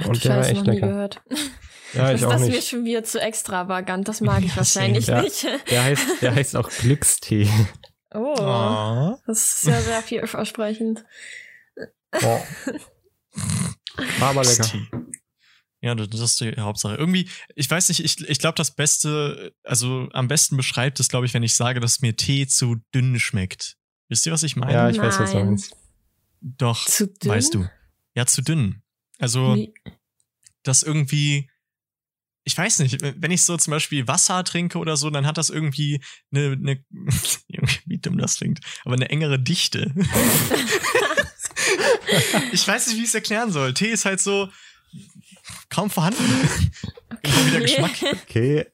Ach,
Und der war echt
noch nie
lecker.
gehört.
Ja,
das
ich auch
das mir
nicht.
schon wieder zu extravagant. Das mag ich
Ja,
wahrscheinlich.
Ja.
nicht.
Der heißt, der heißt auch Glückstee.
Oh.
Oh.
Das ist ja sehr vielversprechend.
Oh. War aber lecker.
Ja, das ist die Hauptsache. Irgendwie, ich weiß nicht, ich, ich glaube, das Beste, also am besten beschreibt es, glaube ich, wenn ich sage, dass mir Tee zu dünn schmeckt. Wisst ihr, was ich meine?
Ja, ich weiß, was du
Nein.
meinst.
Doch,
Zu dünn?
weißt du. Ja, zu dünn. Also,
Wie-
das irgendwie, ich weiß nicht, wenn ich so zum Beispiel Wasser trinke oder so, dann hat das irgendwie eine, eine irgendwie dumm das klingt, aber eine engere Dichte. ich weiß nicht, wie ich es erklären soll. Tee ist halt so kaum vorhanden. Immer wieder Geschmack.
Okay.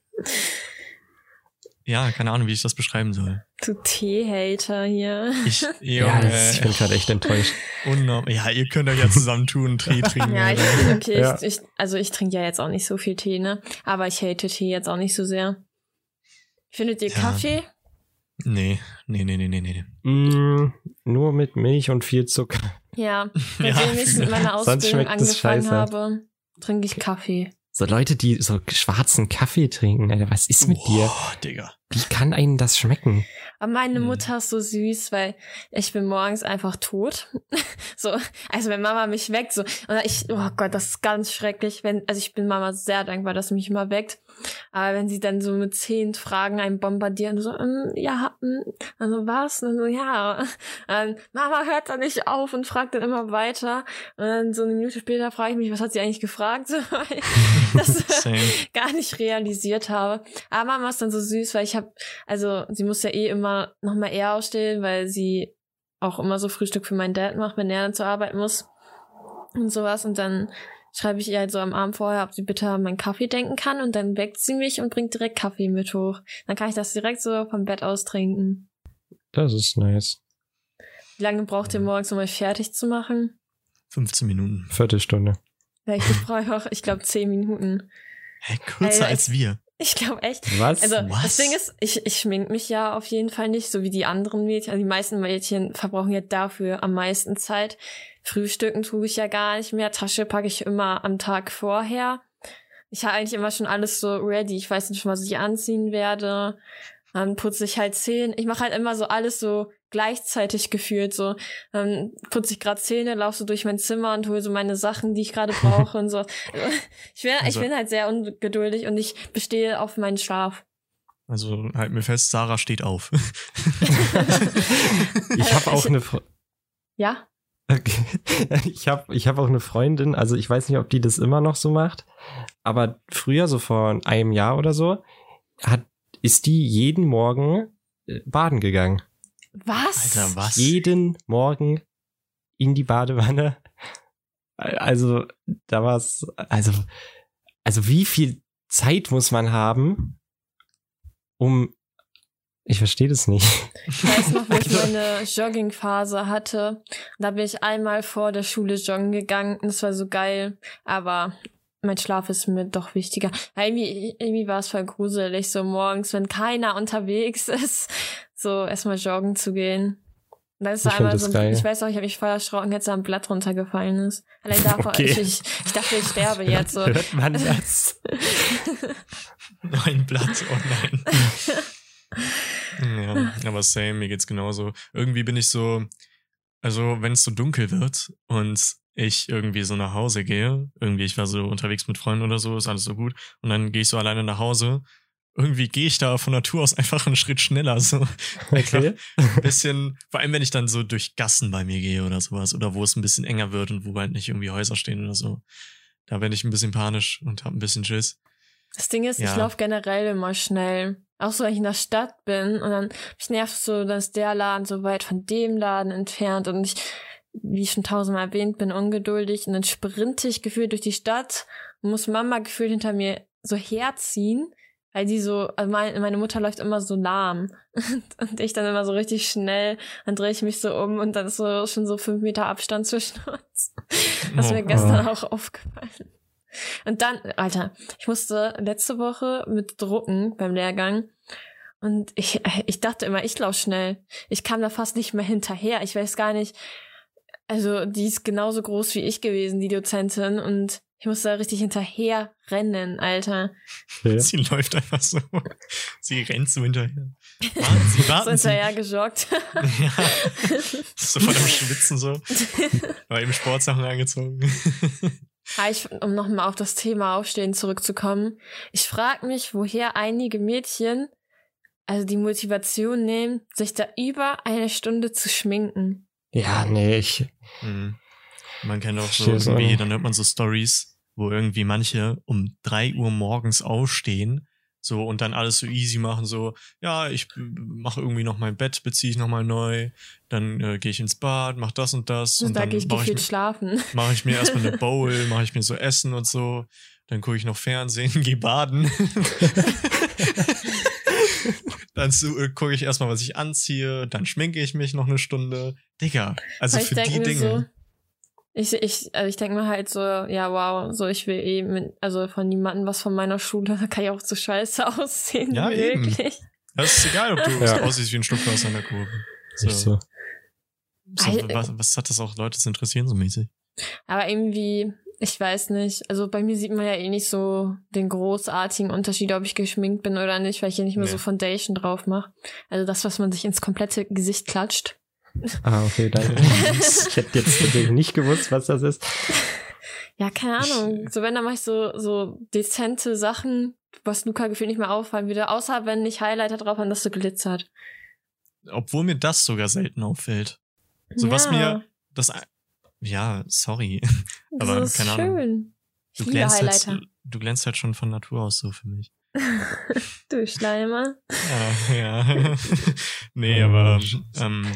Ja, keine Ahnung, wie ich das beschreiben soll.
Du Tee-Hater hier.
Ich,
Ja, ich bin gerade echt enttäuscht.
unnormal. Ja, ihr könnt euch ja zusammen tun, Tee trinken.
Ja, ich, okay,
Ja.
ich, also ich trinke ja jetzt auch nicht so viel Tee, ne? Aber ich hate Tee jetzt auch nicht so sehr. Findet ihr
Ja.
Kaffee?
nee, nee, nee, nee, nee, nee.
Mm, nur mit Milch und viel Zucker.
Ja,
Ja,
seitdem ich mit meiner
Sonst
Ausbildung
schmeckt es
angefangen habe, trinke ich Kaffee.
So Leute, die so schwarzen Kaffee trinken, Alter, was ist mit dir?
Oh, Digga.
Wie kann einem das schmecken?
Aber meine
Hm.
Mutter ist so süß, weil ich bin morgens einfach tot. so, also wenn Mama mich weckt, so, und ich, oh Gott, das ist ganz schrecklich, wenn, also ich bin Mama sehr dankbar, dass sie mich immer weckt. Aber wenn sie dann so mit zehn Fragen einen bombardieren, so, ähm, ja, ähm, also was? Und dann so, ja. Und Mama hört dann nicht auf und fragt dann immer weiter. Und dann so eine Minute später frage ich mich, was hat sie eigentlich gefragt? So, weil ich das
Same.
gar nicht realisiert habe. Aber Mama ist dann so süß, weil ich habe, also sie muss ja eh immer noch mal eher aufstehen, weil sie auch immer so Frühstück für meinen Dad macht, wenn er dann zur Arbeit muss und sowas. Und dann schreibe ich ihr halt so am Abend vorher, ob sie bitte an meinen Kaffee denken kann und dann weckt sie mich und bringt direkt Kaffee mit hoch. Dann kann ich das direkt so vom Bett aus trinken.
Das ist nice.
Wie lange braucht ihr morgens, um euch fertig zu machen?
15 Minuten.
Viertelstunde.
Ja, ich brauche auch, ich glaube, zehn Minuten.
Hä, kürzer
Alter,
als wir.
Ich glaube echt.
Was?
Also
Was?
das Ding ist, ich, ich schmink mich ja auf jeden Fall nicht, so wie die anderen Mädchen. Also die meisten Mädchen verbrauchen ja dafür am meisten Zeit. Frühstücken tue ich ja gar nicht mehr. Tasche packe ich immer am Tag vorher. Ich habe eigentlich immer schon alles so ready. Ich weiß nicht schon, was ich anziehen werde. Dann putze ich halt Zähne. Ich mache halt immer so alles so gleichzeitig gefühlt. So dann putze ich gerade Zähne, laufe so durch mein Zimmer und hole so meine Sachen, die ich gerade brauche und so. Ich bin,
Also-
ich bin halt sehr ungeduldig und ich bestehe auf meinen Schlaf.
Also halt mir fest, Sarah steht auf.
ich habe auch eine Fre-
Ja?
Okay. Ich habe ich hab auch eine Freundin, also ich weiß nicht, ob die das immer noch so macht, aber früher, so vor einem Jahr oder so, hat, ist die jeden Morgen äh, baden gegangen.
Was?
Alter, was?
Jeden Morgen in die Badewanne. Also, da war's, also, also wie viel Zeit muss man haben, um, ich verstehe das nicht.
Ich weiß noch, wo ich meine Joggingphase hatte. Da bin ich einmal vor der Schule joggen gegangen. Das war so geil. Aber mein Schlaf ist mir doch wichtiger. Irgendwie, irgendwie war es voll gruselig, so morgens, wenn keiner unterwegs ist, so erstmal joggen zu gehen. Und dann ist da
Ich
einmal
das
so ein, ich weiß auch, ich habe mich voll erschrocken, als da ein Blatt runtergefallen ist. Allein davor,
Okay.
ich, ich, ich dachte, ich sterbe jetzt so.
Hört man das?
Ein Blatt, oh nein. ja, aber same, mir geht's genauso. Irgendwie bin ich so, also wenn es so dunkel wird und ich irgendwie so nach Hause gehe, irgendwie ich war so unterwegs mit Freunden oder so, ist alles so gut, und dann gehe ich so alleine nach Hause, irgendwie gehe ich da von Natur aus einfach einen Schritt schneller, so.
Okay.
Ein bisschen, vor allem wenn ich dann so durch Gassen bei mir gehe oder sowas, oder wo es ein bisschen enger wird und wo halt nicht irgendwie Häuser stehen oder so. Da bin ich ein bisschen panisch und hab ein bisschen Schiss.
Das Ding ist,
Ja.
ich laufe generell immer schnell. Auch so, wenn ich in der Stadt bin und dann mich nervt so, dass der Laden so weit von dem Laden entfernt und ich, wie ich schon tausendmal erwähnt, bin ungeduldig und dann sprinte ich gefühlt durch die Stadt und muss Mama gefühlt hinter mir so herziehen, weil die so, also mein, meine Mutter läuft immer so lahm und, ich dann immer so richtig schnell, dann drehe ich mich so um und dann ist so schon so fünf Meter Abstand zwischen uns. Das ist
Oh.
mir gestern auch aufgefallen. Und dann, Alter, ich musste letzte Woche mit drucken beim Lehrgang und ich, ich dachte immer, ich laufe schnell. Ich kam da fast nicht mehr hinterher. Ich weiß gar nicht. Also, die ist genauso groß wie ich gewesen, die Dozentin, und ich musste da richtig hinterher rennen, Alter.
okay.
Sie läuft einfach so. Sie rennt so hinterher. Warten Sie,
So
warten Sie.
hinterher gejoggt.
Ja. So von dem Schwitzen so. War eben Sportsachen angezogen.
Ja, ich, um nochmal auf das Thema Aufstehen zurückzukommen. Ich frage mich, woher einige Mädchen also die Motivation nehmen, sich da über eine Stunde zu schminken.
Ja, nee, ich,
Mhm. Man kennt auch so irgendwie, dann hört man so Stories, wo irgendwie manche um drei Uhr morgens aufstehen, So, und dann alles so easy machen, so, ja, ich mache irgendwie noch mein Bett, beziehe ich nochmal neu, dann äh, gehe ich ins Bad, mach das und das.
Und,
und
da
dann
gehe ich
mache ich,
gefühlt
mir-
schlafen.
mach ich mir erstmal eine Bowl, mache ich mir so Essen und so, dann gucke ich noch Fernsehen, gehe baden. dann äh, gucke ich erstmal, was ich anziehe, dann schminke ich mich noch eine Stunde. Digga, also
ich
für die Dinge.
So, ich, ich, also ich denke mir halt so, ja, wow, so ich will eh mit, also von niemandem was von meiner Schule, da kann ich auch so scheiße aussehen
Ja,
wie
eben.
möglich.
Das ist egal, ob du
Ja.
aussiehst wie ein Schnuppers an der Kurve.
So.
So,
Al-
was, was hat das auch Leute zu interessieren, so mäßig?
Aber irgendwie, ich weiß nicht, also bei mir sieht man ja eh nicht so den großartigen Unterschied, ob ich geschminkt bin oder nicht, weil ich ja nicht mehr
Nee.
so Foundation drauf mache. Also das, was man sich ins komplette Gesicht klatscht.
Ah, okay, danke. ich hätte jetzt natürlich nicht gewusst, was das ist.
Ja, keine Ahnung. So, wenn, dann mache ich so, so dezente Sachen, was Luca gefühlt nicht mehr auffallen würde, außer wenn ich Highlighter drauf habe, das so glitzert.
Obwohl mir das sogar selten auffällt. So was
Ja,
mir das ja, sorry,
das
aber
ist
keine Ahnung.
schön. Ich
du glänzt halt, du glänzt halt schon von Natur aus so für mich.
du Schleimer.
Ja, ja. nee, aber ähm,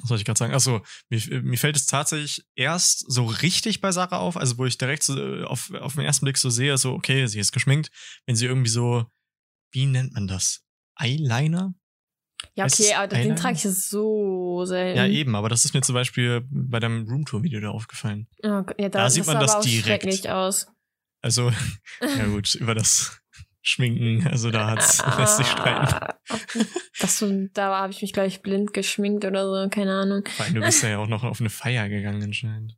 was soll ich gerade sagen? Achso, mir, mir fällt es tatsächlich erst so richtig bei Sarah auf, also wo ich direkt so äh, auf, auf den ersten Blick so sehe, so, okay, sie ist geschminkt, wenn sie irgendwie so, wie nennt man das? Eyeliner?
Ja, okay,
es
aber den
Eyeliner?
trage ich so selten.
Ja, eben, aber das ist mir zum Beispiel bei deinem Roomtour-Video da aufgefallen.
Oh, ja, da,
Da sieht man das direkt.
aus.
Also, ja gut, über das Schminken, also da hat's lässt sich streiten.
Ah, Das so, da habe ich mich, glaube ich, blind geschminkt oder so, keine Ahnung.
Vor allem, du bist ja auch noch auf eine Feier gegangen anscheinend.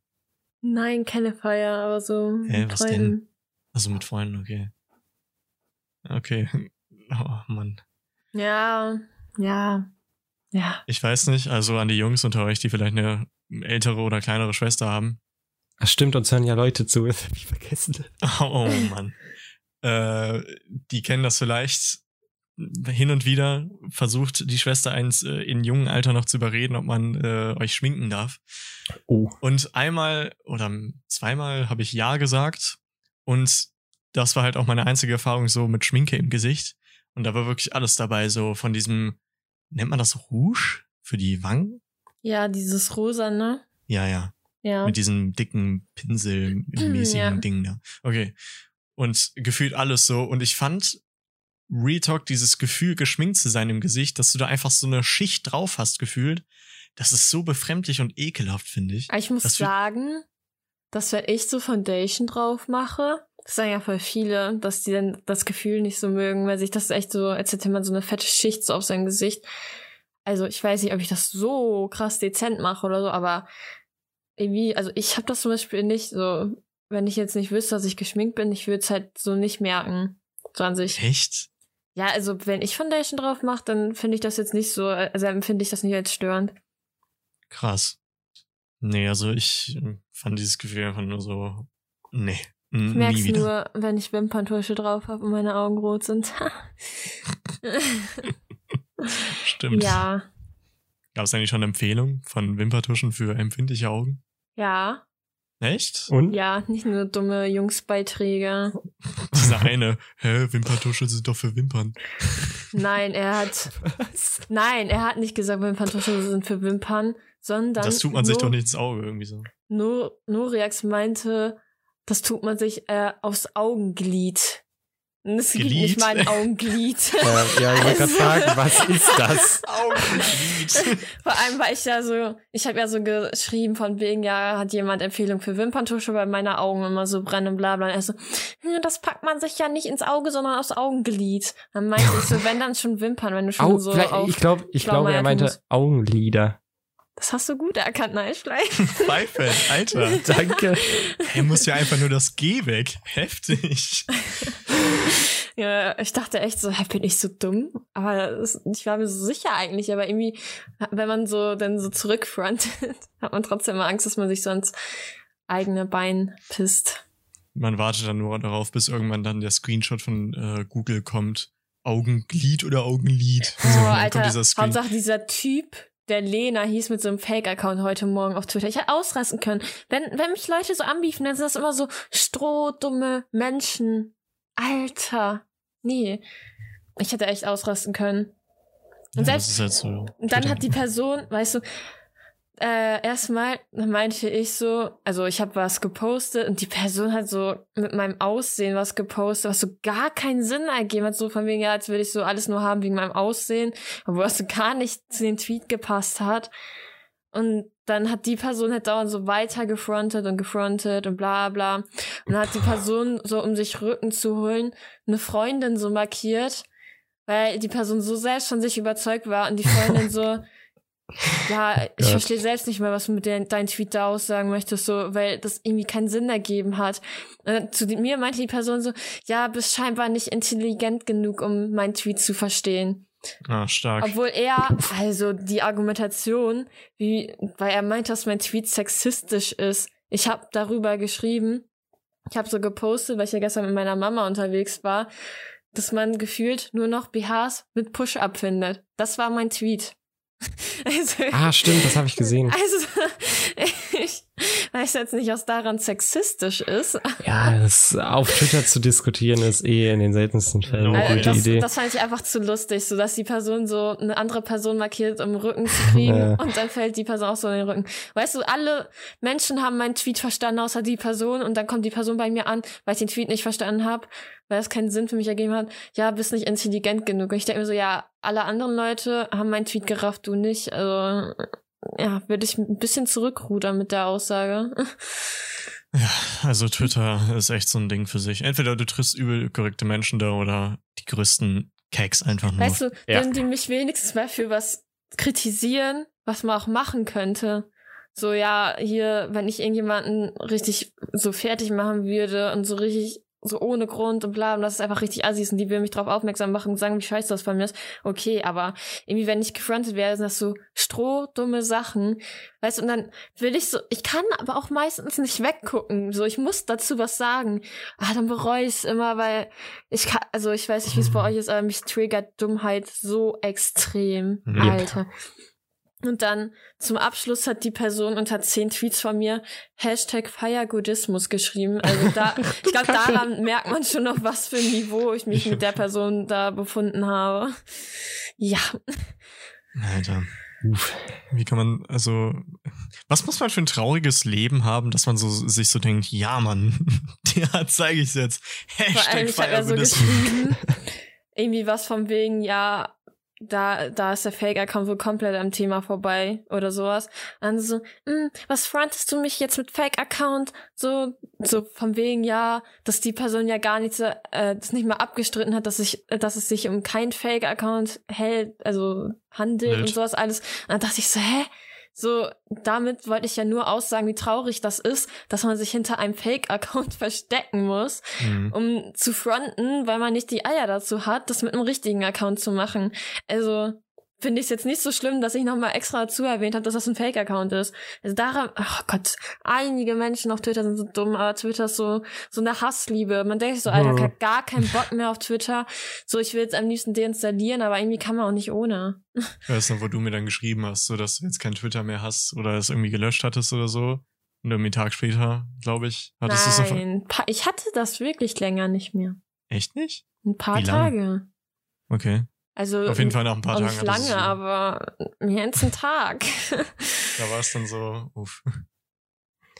Nein, keine Feier, aber so
Hä,
mit
was denn?
Freunden.
Also mit Freunden, okay. Okay. Oh Mann.
Ja, ja, ja.
Ich weiß nicht, also an die Jungs unter euch, die vielleicht eine ältere oder kleinere Schwester haben.
Ach stimmt, uns hören ja Leute zu. Das hab ich vergessen.
Oh, oh Mann. Äh, die kennen das vielleicht hin und wieder, versucht die Schwester eins äh, in jungen Alter noch zu überreden, ob man äh, euch schminken darf.
Oh.
Und einmal oder zweimal habe ich Ja gesagt. Und das war halt auch meine einzige Erfahrung so mit Schminke im Gesicht. Und da war wirklich alles dabei, so von diesem, nennt man das Rouge für die Wangen?
Ja, dieses Rosa, ne?
Ja, ja.
Ja.
Mit diesem dicken Pinselmäßigen
Ja.
Ding da. Okay. Und gefühlt alles so. Und ich fand Real Talk, dieses Gefühl, geschminkt zu sein im Gesicht, dass du da einfach so eine Schicht drauf hast, gefühlt. Das ist so befremdlich und ekelhaft, finde ich.
Ich muss
Das fühlt-
sagen, dass wenn ich so Foundation drauf mache, das sagen ja voll viele, dass die dann das Gefühl nicht so mögen, weil sich das echt so, als hätte man so eine fette Schicht so auf sein Gesicht. Also ich weiß nicht, ob ich das so krass dezent mache oder so, aber irgendwie, also ich habe das zum Beispiel nicht so, wenn ich jetzt nicht wüsste, dass ich geschminkt bin, ich würde es halt so nicht merken. So an sich.
Echt?
Ja, also wenn ich Foundation drauf mache, dann finde ich das jetzt nicht so, also empfinde ich das nicht als störend.
Krass. Nee, also ich äh, fand dieses Gefühl einfach nur so, nee,
Ich merke es nur, wenn ich Wimperntusche drauf habe und meine Augen rot sind.
Stimmt.
ja,
Gab es eigentlich schon Empfehlungen von Wimpertuschen für empfindliche Augen?
ja,
Echt?
Und?
ja, nicht nur dumme Jungsbeiträge.
Dieser eine, hä, Wimpertusche sind doch für Wimpern.
Nein, er hat,
Was?
nein, er hat nicht gesagt, Wimperntusche sind für Wimpern, sondern
das tut man sich
nur,
doch nicht ins Auge irgendwie so.
Nur, Noriax meinte, das tut man sich äh, aufs Augenglied. Gibt
Glied?
nicht mal ein Augenglied.
Äh, ja, ich wollte gerade fragen, was ist das?
Augenlid.
Vor allem war ich ja so, ich habe ja so geschrieben von wegen, ja, hat jemand Empfehlung für Wimperntusche, weil meine Augen immer so brennen und bla bla. Und er so, hm, das packt man sich ja nicht ins Auge, sondern aufs Augenglied. Dann meinte ich so, wenn dann schon Wimpern, wenn du schon
Au,
so auf...
ich glaube, ich glaube, er meinte. Augenlider.
Das hast du gut erkannt, Neischlein.
Pfeife, Alter.
Danke.
Er muss ja einfach nur das G weg. Heftig.
ja, ich dachte echt so, bin ich so dumm? Aber es- ich war mir so sicher eigentlich, aber irgendwie, wenn man so dann so zurückfrontet, hat man trotzdem immer Angst, dass man sich so ans eigene Bein pisst.
Man wartet dann nur darauf, bis irgendwann dann der Screenshot von äh, Google kommt. Augenglied oder Augenlid.
Oh,
So, und dann
Alter,
dieser Screen.
Hauptsache dieser Typ, der Lena hieß mit so einem Fake-Account heute Morgen auf Twitter. Ich hätte ausrasten können. Wenn, wenn mich Leute so anbiefen, dann sind das immer so strohdumme Menschen. Alter. nee. Ich hätte echt ausrasten können. Und
Ja,
selbst,
halt so.
und dann hat die Person, weißt du, äh, erstmal meinte ich so, also ich habe was gepostet und die Person hat so mit meinem Aussehen was gepostet, was so gar keinen Sinn ergeben hat, so von wegen, ja, als würde ich so alles nur haben wegen meinem Aussehen, obwohl das so gar nicht zu dem Tweet gepasst hat. Und dann hat die Person halt dauernd so weiter gefrontet und gefrontet und bla bla. Und dann hat die Person so, um sich Rücken zu holen, eine Freundin so markiert, weil die Person so selbst von sich überzeugt war und die Freundin so, ja, ich
Gott.
verstehe selbst nicht mehr, was du mit de deinem Tweet da aussagen möchtest, so, weil das irgendwie keinen Sinn ergeben hat. Und zu mir meinte die Person so, ja, bist scheinbar nicht intelligent genug, um meinen Tweet zu verstehen.
Ah, stark.
Obwohl er, also die Argumentation, wie, weil er meint, dass mein Tweet sexistisch ist. Ich habe darüber geschrieben, ich habe so gepostet, weil ich ja gestern mit meiner Mama unterwegs war, dass man gefühlt nur noch BHs mit Push-Up findet. Das war mein Tweet. Also,
Ah, stimmt, das habe ich gesehen.
also ich weiß jetzt nicht, was daran sexistisch ist.
Ja, das auf Twitter zu diskutieren ist eh in den seltensten Fällen eine
Also
gute
das,
Idee.
das fand ich einfach zu lustig, so dass die Person so eine andere Person markiert, um Rücken zu kriegen
Ja.
und dann fällt die Person auch so in den Rücken. Weißt du, alle Menschen haben meinen Tweet verstanden, außer die Person und dann kommt die Person bei mir an, weil ich den Tweet nicht verstanden habe, weil es keinen Sinn für mich ergeben hat. Ja, bist nicht intelligent genug. Und ich denke mir so, ja, alle anderen Leute haben meinen Tweet gerafft, du nicht. Also ja, würde ich ein bisschen zurückrudern mit der Aussage.
Ja, also Twitter ist echt so ein Ding für sich. Entweder du triffst übel korrekte Menschen da oder die größten Cakes einfach nur.
Weißt du,
Ja.
wenn die mich wenigstens mal für was kritisieren, was man auch machen könnte. So, ja, hier, wenn ich irgendjemanden richtig so fertig machen würde und so richtig so ohne Grund und bla, und das ist einfach richtig assis und die will mich drauf aufmerksam machen und sagen, wie scheiße das von mir ist. Okay, aber irgendwie, wenn ich gefrontet werde, sind das so strohdumme Sachen. Weißt du, und dann will ich so, ich kann aber auch meistens nicht weggucken. So, ich muss dazu was sagen. Ah, dann bereue ich es immer, weil ich kann, also ich weiß nicht, wie es bei euch ist, aber mich triggert Dummheit so extrem,
Yep.
Alter. Und dann zum Abschluss hat die Person unter zehn Tweets von mir Hashtag Feiergodismus geschrieben. Also da, ich glaube, daran merkt man schon noch, was für ein Niveau ich mich mit der Person da befunden habe. Ja.
Alter.
Uff.
Wie kann man, also, was muss man für ein trauriges Leben haben, dass man so sich so denkt, ja, Mann, ja, zeige ich's jetzt.
Vor allem,
Hashtag
ich habe ja so
Feierbuddhismus.
geschrieben, irgendwie was von wegen, ja, da, da ist der Fake-Account wohl komplett am Thema vorbei oder sowas. Und dann so, hm, was frontest du mich jetzt mit Fake-Account? So, so von wegen, ja, dass die Person ja gar nicht, so, äh, das nicht mal abgestritten hat, dass ich, dass es sich um kein Fake-Account hält, also handelt
Wild.
und sowas alles. Und dann dachte ich so, hä? So, damit wollte ich ja nur aussagen, wie traurig das ist, dass man sich hinter einem Fake-Account verstecken muss
Mhm.
um zu fronten, weil man nicht die Eier dazu hat, das mit einem richtigen Account zu machen. Also finde ich es jetzt nicht so schlimm, dass ich nochmal extra dazu erwähnt habe, dass das ein Fake-Account ist. Also daran, oh Gott, einige Menschen auf Twitter sind so dumm, aber Twitter ist so, so eine Hassliebe. Man denkt sich so, Alter, ich hab gar keinen Bock mehr auf Twitter. So, ich will jetzt am liebsten deinstallieren, aber irgendwie kann man auch nicht ohne.
Ich weiß noch, wo du mir dann geschrieben hast, so dass du jetzt kein Twitter mehr hast oder es irgendwie gelöscht hattest oder so. Und irgendwie einen Tag später, glaube ich, hattest du es.
Nein, ich hatte das wirklich länger nicht mehr.
Echt nicht?
Ein paar? Tage.
Okay.
Also
Auf jeden Fall nach ein paar Tagen.
nicht lange,
du-
aber als einen Tag.
Da war es dann so, uff.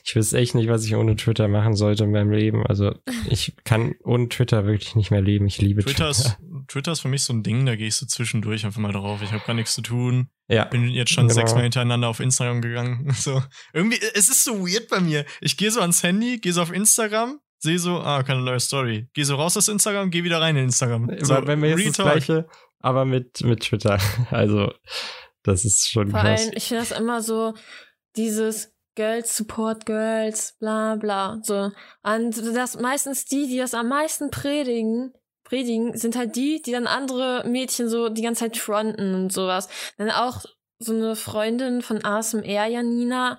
Ich wüsste echt nicht, was ich ohne Twitter machen sollte in meinem Leben. Also ich kann ohne Twitter wirklich nicht mehr leben. Ich liebe
Twitter
Twitter.
ist, Twitter ist für mich so ein Ding, da gehe ich so zwischendurch einfach mal drauf. Ich habe gar nichts zu tun.
Ja.
Bin jetzt schon
Genau.
sechsmal hintereinander auf Instagram gegangen. So. Irgendwie, es ist so weird bei mir. Ich gehe so ans Handy, gehe so auf Instagram, sehe so, ah, keine neue Story. Gehe so raus aus Instagram, gehe wieder rein in Instagram. So,
mir ist
Real
das gleiche, aber mit, mit Twitter. Also, das ist schon
Vor
krass.
allem, ich finde das immer so, dieses Girls support Girls, bla bla. So. Und das meistens die, die das am meisten predigen, predigen, sind halt die, die dann andere Mädchen so die ganze Zeit fronten und sowas. Dann auch so eine Freundin von ASMR, Janina,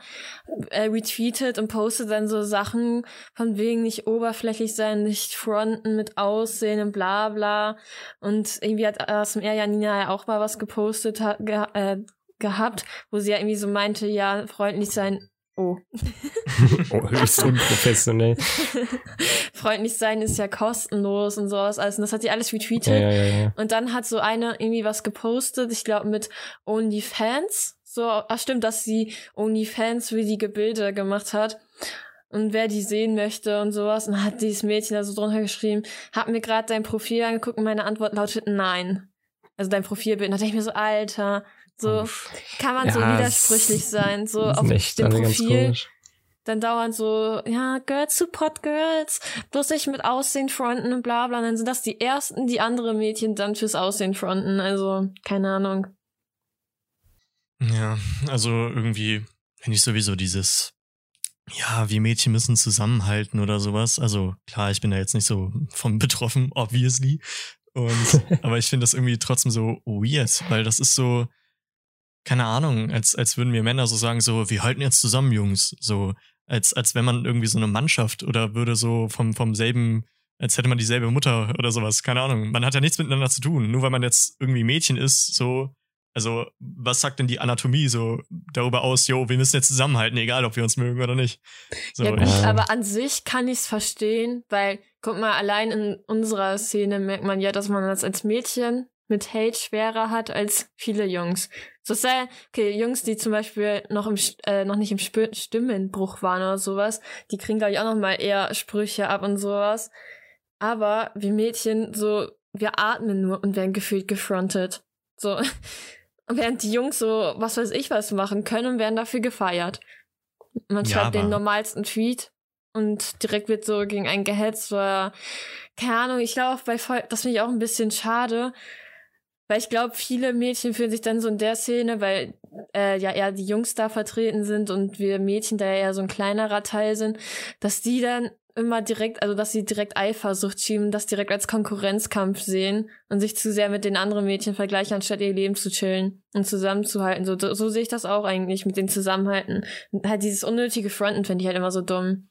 äh, retweetet und postet dann so Sachen von wegen nicht oberflächlich sein, nicht fronten mit Aussehen und bla bla. Und irgendwie hat ASMR Janina ja auch mal was gepostet ha ge äh, gehabt, wo sie ja irgendwie so meinte, ja, freundlich sein Oh.
oh, höchst unprofessionell.
Freundlich sein ist ja kostenlos und sowas. Also das hat sie alles retweetet.
Ja, ja, ja.
Und dann hat so eine irgendwie was gepostet, ich glaube mit OnlyFans. So, ach stimmt, dass sie OnlyFans riesige Bilder gemacht hat. Und wer die sehen möchte und sowas. Und hat dieses Mädchen da so drunter geschrieben, hab mir gerade dein Profil angeguckt und meine Antwort lautet nein. Also dein Profilbild. Und da dachte ich mir so, Alter, so kann man so
Ja,
widersprüchlich
es
sein. So auf dem Profil dann dauernd so, ja, Girls support Girls, bloß nicht mit Aussehen fronten und bla bla. Und dann sind das die ersten, die andere Mädchen dann fürs Aussehen fronten. Also, keine Ahnung.
Ja, also irgendwie finde ich sowieso dieses, ja, wie Mädchen müssen zusammenhalten oder sowas. Also klar, ich bin da jetzt nicht so von betroffen, obviously. Und, aber ich finde das irgendwie trotzdem so weird, weil das ist so, keine Ahnung, als, als würden mir Männer so sagen, so, wir halten jetzt zusammen, Jungs. So, als, als wenn man irgendwie so eine Mannschaft oder würde so vom, vom selben, als hätte man dieselbe Mutter oder sowas. Keine Ahnung. Man hat ja nichts miteinander zu tun. Nur weil man jetzt irgendwie Mädchen ist, so, also, was sagt denn die Anatomie so darüber aus, jo, wir müssen jetzt zusammenhalten, egal ob wir uns mögen oder nicht. So,
ja gut, aber an sich kann ich es verstehen, weil, guck mal, allein in unserer Szene merkt man ja, dass man das als Mädchen mit Hate schwerer hat als viele Jungs. So sei, okay, Jungs, die zum Beispiel noch im äh, noch nicht im Sp Stimmenbruch waren oder sowas, die kriegen glaube ich auch noch mal eher Sprüche ab und sowas. Aber wir Mädchen so, wir atmen nur und werden gefühlt gefrontet. So während die Jungs so was weiß ich was machen können und werden dafür gefeiert. Man
Ja,
schreibt den
aber-
normalsten Tweet und direkt wird so gegen einen gehetzt oder keine Ahnung, ich glaube bei Vol das finde ich auch ein bisschen schade, weil ich glaube, viele Mädchen fühlen sich dann so in der Szene, weil äh, ja eher die Jungs da vertreten sind und wir Mädchen da ja eher so ein kleinerer Teil sind, dass die dann immer direkt, also dass sie direkt Eifersucht schieben, das direkt als Konkurrenzkampf sehen und sich zu sehr mit den anderen Mädchen vergleichen, anstatt ihr Leben zu chillen und zusammenzuhalten. So, so sehe ich das auch eigentlich mit dem Zusammenhalten. Halt dieses unnötige Fronten finde ich halt immer so dumm.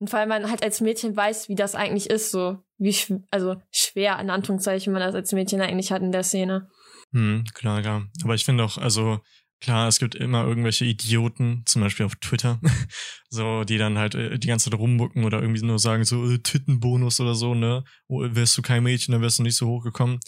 Und weil man halt als Mädchen weiß, wie das eigentlich ist, so wie schw also schwer in Anführungszeichen man das als Mädchen eigentlich hat in der Szene.
Hm, klar, klar. Aber ich finde auch, also klar, es gibt immer irgendwelche Idioten, zum Beispiel auf Twitter, so, die dann halt äh, die ganze Zeit rummucken oder irgendwie nur sagen, so, äh, Tittenbonus oder so, ne? Oh, wärst du kein Mädchen, dann wärst du nicht so hochgekommen.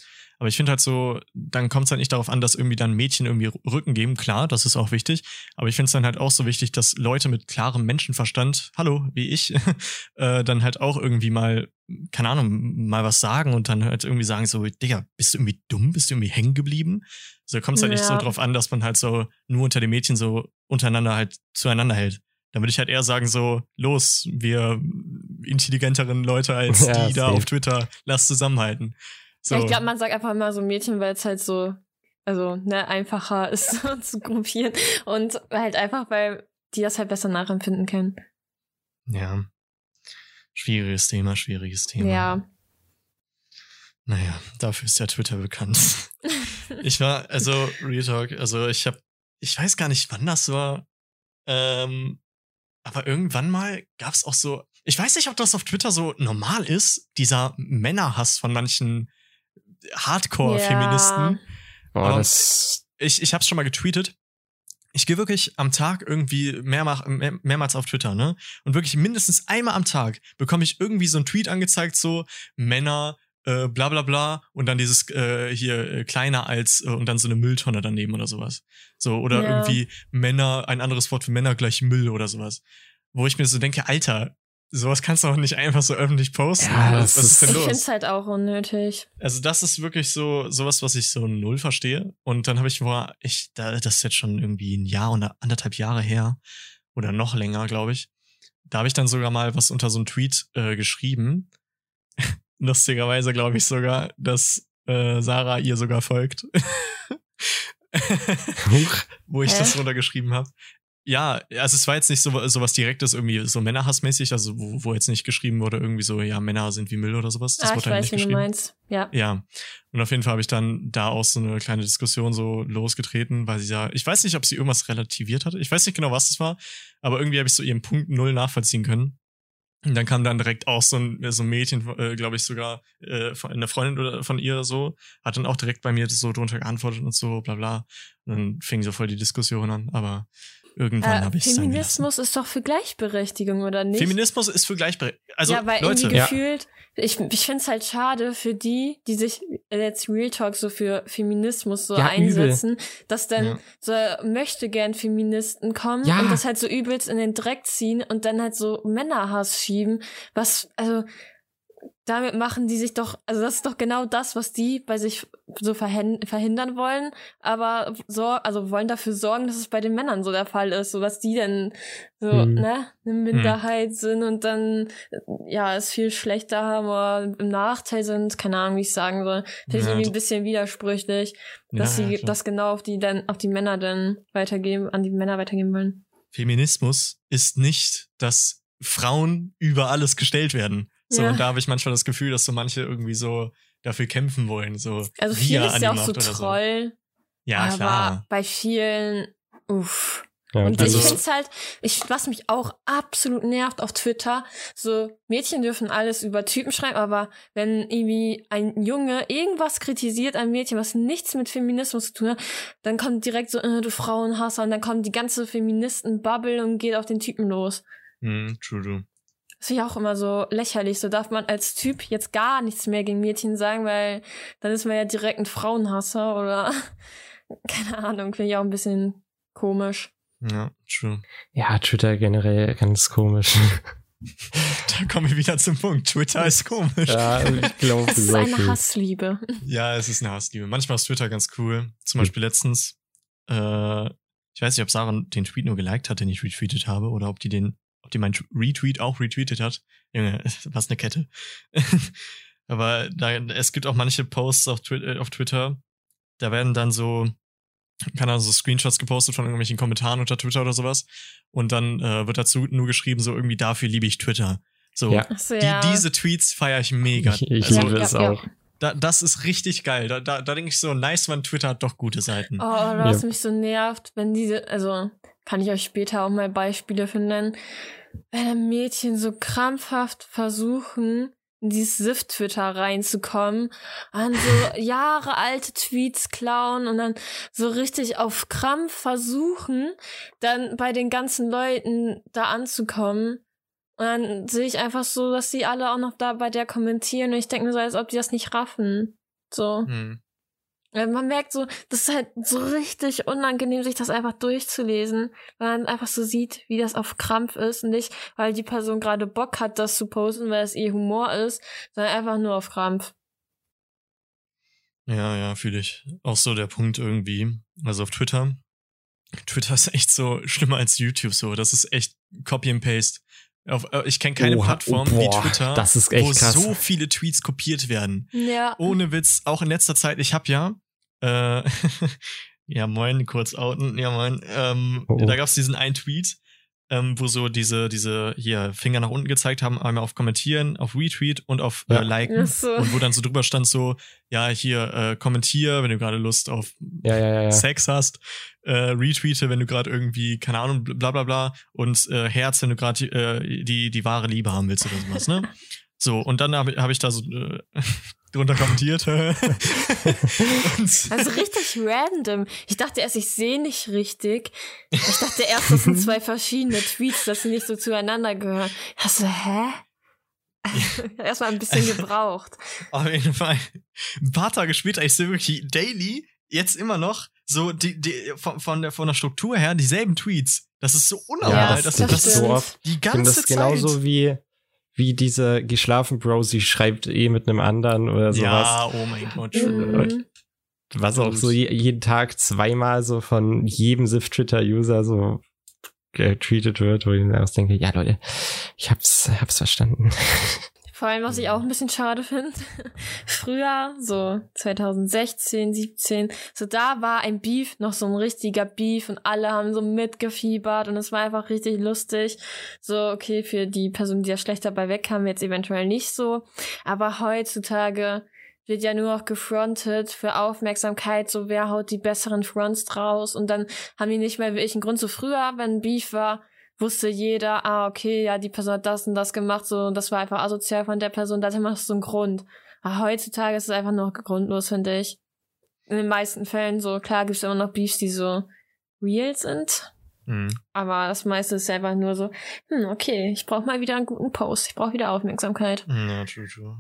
Aber ich finde halt so, dann kommt es halt nicht darauf an, dass irgendwie dann Mädchen irgendwie Rücken geben. Klar, das ist auch wichtig. Aber ich finde es dann halt auch so wichtig, dass Leute mit klarem Menschenverstand, hallo, wie ich, äh, dann halt auch irgendwie mal, keine Ahnung, mal was sagen und dann halt irgendwie sagen so, Digga, bist du irgendwie dumm? Bist du irgendwie hängen geblieben? So kommt es halt nicht so
Ja.
drauf an, dass man halt so nur unter den Mädchen so untereinander halt zueinander hält. Dann würde ich halt eher sagen so, los, wir intelligenteren Leute als
Ja,
die da
safe.
auf Twitter, lass zusammenhalten. So.
Ja, ich glaube, man sagt einfach immer so Mädchen, weil es halt so, also, ne, einfacher ist so zu gruppieren. Und halt einfach, weil die das halt besser nachempfinden können.
ja. Schwieriges Thema, schwieriges Thema.
Ja.
Naja, dafür ist ja Twitter bekannt. ich war, also, Real Talk, also ich hab, ich weiß gar nicht, wann das war, ähm, aber irgendwann mal gab's auch so, ich weiß nicht, ob das auf Twitter so normal ist, dieser Männerhass von manchen Hardcore-Feministen. Aber-
das,
Ich, ich hab's schon mal getweetet. Ich gehe wirklich am Tag irgendwie mehrmach, mehr, mehrmals auf Twitter, ne? Und wirklich mindestens einmal am Tag bekomme ich irgendwie so einen Tweet angezeigt, so Männer, äh, bla bla bla, und dann dieses äh, hier äh, kleiner als äh, und dann so eine Mülltonne daneben oder sowas. So, oder
Ja.
irgendwie Männer, ein anderes Wort für Männer gleich Müll oder sowas. Wo ich mir so denke, Alter, sowas kannst du auch nicht einfach so öffentlich posten.
Ja,
was,
das
was ist
ist-
denn
Ich
los?
finde es halt auch unnötig.
Also das ist wirklich so sowas, was ich so null verstehe. Und dann habe ich vor, ich, da, das ist jetzt schon irgendwie ein Jahr oder anderthalb Jahre her oder noch länger, glaube ich. Da habe ich dann sogar mal was unter so einem Tweet äh, geschrieben. Lustigerweise glaube ich sogar, dass äh, Sarah ihr sogar folgt.
Huch.
Wo ich
Hä?
das runtergeschrieben habe. Ja, also es war jetzt nicht so, so was Direktes, irgendwie so Männerhassmäßig, also wo, wo jetzt nicht geschrieben wurde, irgendwie so, ja, Männer sind wie Müll oder sowas. Das
ah, ich
wurde halt
weiß,
nicht
wie du meinst. Ja.
Ja, und auf jeden Fall habe ich dann da auch so eine kleine Diskussion so losgetreten, weil sie ja, ich weiß nicht, ob sie irgendwas relativiert hatte. Ich weiß nicht genau, was das war, aber irgendwie habe ich so ihren Punkt null nachvollziehen können. Und dann kam dann direkt auch so ein, so ein Mädchen, äh, glaube ich sogar, äh, von, eine Freundin oder von ihr so, hat dann auch direkt bei mir so drunter geantwortet und so, bla bla. Und dann fing so voll die Diskussion an, aber Irgendwann
Äh,
habe ich es
Feminismus ist doch für Gleichberechtigung, oder nicht?
Feminismus ist für Gleichberechtigung. Also,
ja, weil
Leute,
irgendwie
Ja.
gefühlt, ich, ich finde es halt schade für die, die sich jetzt Real Talk so für Feminismus so
Ja,
einsetzen, dass dann
Ja.
so möchte gern Feministen kommen
Ja.
und das halt so übelst in den Dreck ziehen und dann halt so Männerhass schieben, was, also damit machen die sich doch, also das ist doch genau das, was die bei sich so verhindern wollen, aber so, also wollen dafür sorgen, dass es bei den Männern so der Fall ist, so dass die dann so,
Hm.
ne, eine Minderheit sind und dann, ja, es viel schlechter haben oder im Nachteil sind, keine Ahnung, wie ich sagen soll. Finde ich
Ja,
irgendwie ein bisschen widersprüchlich, dass
Ja,
sie
ja,
das genau auf die dann, auf die Männer dann weitergeben, an die Männer weitergeben wollen.
Feminismus ist nicht, dass Frauen über alles gestellt werden. So,
Ja.
und da habe ich manchmal das Gefühl, dass so manche irgendwie so dafür kämpfen wollen. So
Also viel ist ja auch so Troll,
Ja,
aber
klar.
bei vielen, uff.
Ja,
Und
Also-
ich finde es halt, ich, was mich auch absolut nervt auf Twitter, so Mädchen dürfen alles über Typen schreiben, aber wenn irgendwie ein Junge irgendwas kritisiert, ein Mädchen, was nichts mit Feminismus zu tun hat, dann kommt direkt so, äh, du Frauenhasser, und dann kommt die ganze Feministen-Bubble und geht auf den Typen los.
Hm, true, true.
Das finde ich auch immer so lächerlich. So darf man als Typ jetzt gar nichts mehr gegen Mädchen sagen, weil dann ist man ja direkt ein Frauenhasser oder keine Ahnung, finde ich auch ein bisschen komisch.
Ja, true.
ja, Twitter generell ganz komisch.
Da kommen wir wieder zum Punkt. Twitter ist komisch.
ja, ich glaube
Es ist eine Hassliebe.
Ja, es ist eine Hassliebe. Manchmal ist Twitter ganz cool. Zum Beispiel letztens, äh, ich weiß nicht, ob Sarah den Tweet nur geliked hat, den ich retweetet habe, oder ob die den, ob die meinen Retweet auch retweetet hat. Junge, was eine Kette. Aber da, es gibt auch manche Posts auf, Twi äh, auf Twitter, da werden dann so, keine Ahnung, so Screenshots gepostet von irgendwelchen Kommentaren unter Twitter oder sowas. Und dann äh, wird dazu nur geschrieben, so irgendwie dafür liebe ich Twitter. So,
Ja.
Die,
ja.
diese Tweets feiere ich mega.
Ich, ich
Also,
liebe
ja,
es
ja,
auch.
da, das ist richtig geil. Da, da, da denke ich so, nice, man, Twitter hat doch gute Seiten.
Oh, was mich so nervt, wenn diese, also kann ich euch später auch mal Beispiele für nennen, wenn Mädchen so krampfhaft versuchen, in dieses Sift-Twitter reinzukommen, an so jahrealte Tweets klauen und dann so richtig auf Krampf versuchen, dann bei den ganzen Leuten da anzukommen. Und dann sehe ich einfach so, dass sie alle auch noch da bei der kommentieren und ich denke mir so, als ob die das nicht raffen. So.
Hm.
Man merkt so, das ist halt so richtig unangenehm, sich das einfach durchzulesen, weil man einfach so sieht, wie das auf Krampf ist und nicht, weil die Person gerade Bock hat, das zu posten, weil es ihr Humor ist, sondern einfach nur auf Krampf.
Ja, ja, fühle ich. Auch so der Punkt irgendwie. Also auf Twitter. Twitter ist echt so schlimmer als YouTube so. Das ist echt Copy and Paste. Auf, äh, ich kenne keine
Oha,
Plattform
boah,
wie Twitter,
das ist echt
wo
krass.
so viele Tweets kopiert werden.
Ja.
Ohne Witz, auch in letzter Zeit. Ich habe ja, äh, ja moin, kurz outen, ja moin. Ähm,
Oh, oh.
Da gab's diesen einen Tweet, ähm, wo so diese diese hier Finger nach unten gezeigt haben, einmal auf Kommentieren, auf Retweet und auf
Ja.
äh, Liken.
So.
Und wo dann so drüber stand so, ja, hier, äh, kommentier, wenn du gerade Lust auf
Ja, ja, ja. ja.
Sex hast, äh, retweete, wenn du gerade irgendwie, keine Ahnung, bla bla bla, und äh, Herz, wenn du gerade äh, die, die wahre Liebe haben willst oder sowas, ne? So, und dann habe hab ich da so äh, drunter kommentiert.
Also richtig random. Ich dachte erst, ich sehe nicht richtig. Ich dachte erst, das sind zwei verschiedene Tweets, dass sie nicht so zueinander gehören. Ich dachte so, hä? Erstmal ein bisschen gebraucht.
auf jeden Fall. Ein paar Tage später, ich sehe wirklich daily, jetzt immer noch, so die, die, von, von, der, von der Struktur her dieselben Tweets. Das ist so unnormal.
Ja,
das,
das
das,
stimmt.
ist
so oft.
die ganze
das genauso
Zeit.
wie, wie diese geschlafen Bro, sie schreibt eh mit einem anderen oder sowas.
Ja, oh mein Gott.
Mhm.
Was auch so je, jeden Tag zweimal so von jedem Sif-Twitter-User so getweetet wird, wo ich mir auch denke, ja Leute, ich hab's, hab's verstanden.
Vor allem, was ich auch ein bisschen schade finde, früher, so 2016, 17, so da war ein Beef noch so ein richtiger Beef und alle haben so mitgefiebert und es war einfach richtig lustig. So, okay, für die Person, die da schlecht dabei wegkam, jetzt eventuell nicht so. Aber heutzutage wird ja nur noch gefrontet für Aufmerksamkeit, so wer haut die besseren Fronts draus und dann haben die nicht mehr wirklich einen Grund. So früher, wenn Beef war, wusste jeder, ah, okay, ja, die Person hat das und das gemacht, so, und das war einfach asozial von der Person, da hatte man so einen Grund. Aber heutzutage ist es einfach nur grundlos, finde ich. In den meisten Fällen so, klar gibt's immer noch Beefs, die so real sind.
Mhm.
Aber das meiste ist einfach nur so, hm, okay, ich brauche mal wieder einen guten Post. Ich brauche wieder Aufmerksamkeit.
Ja, true, true.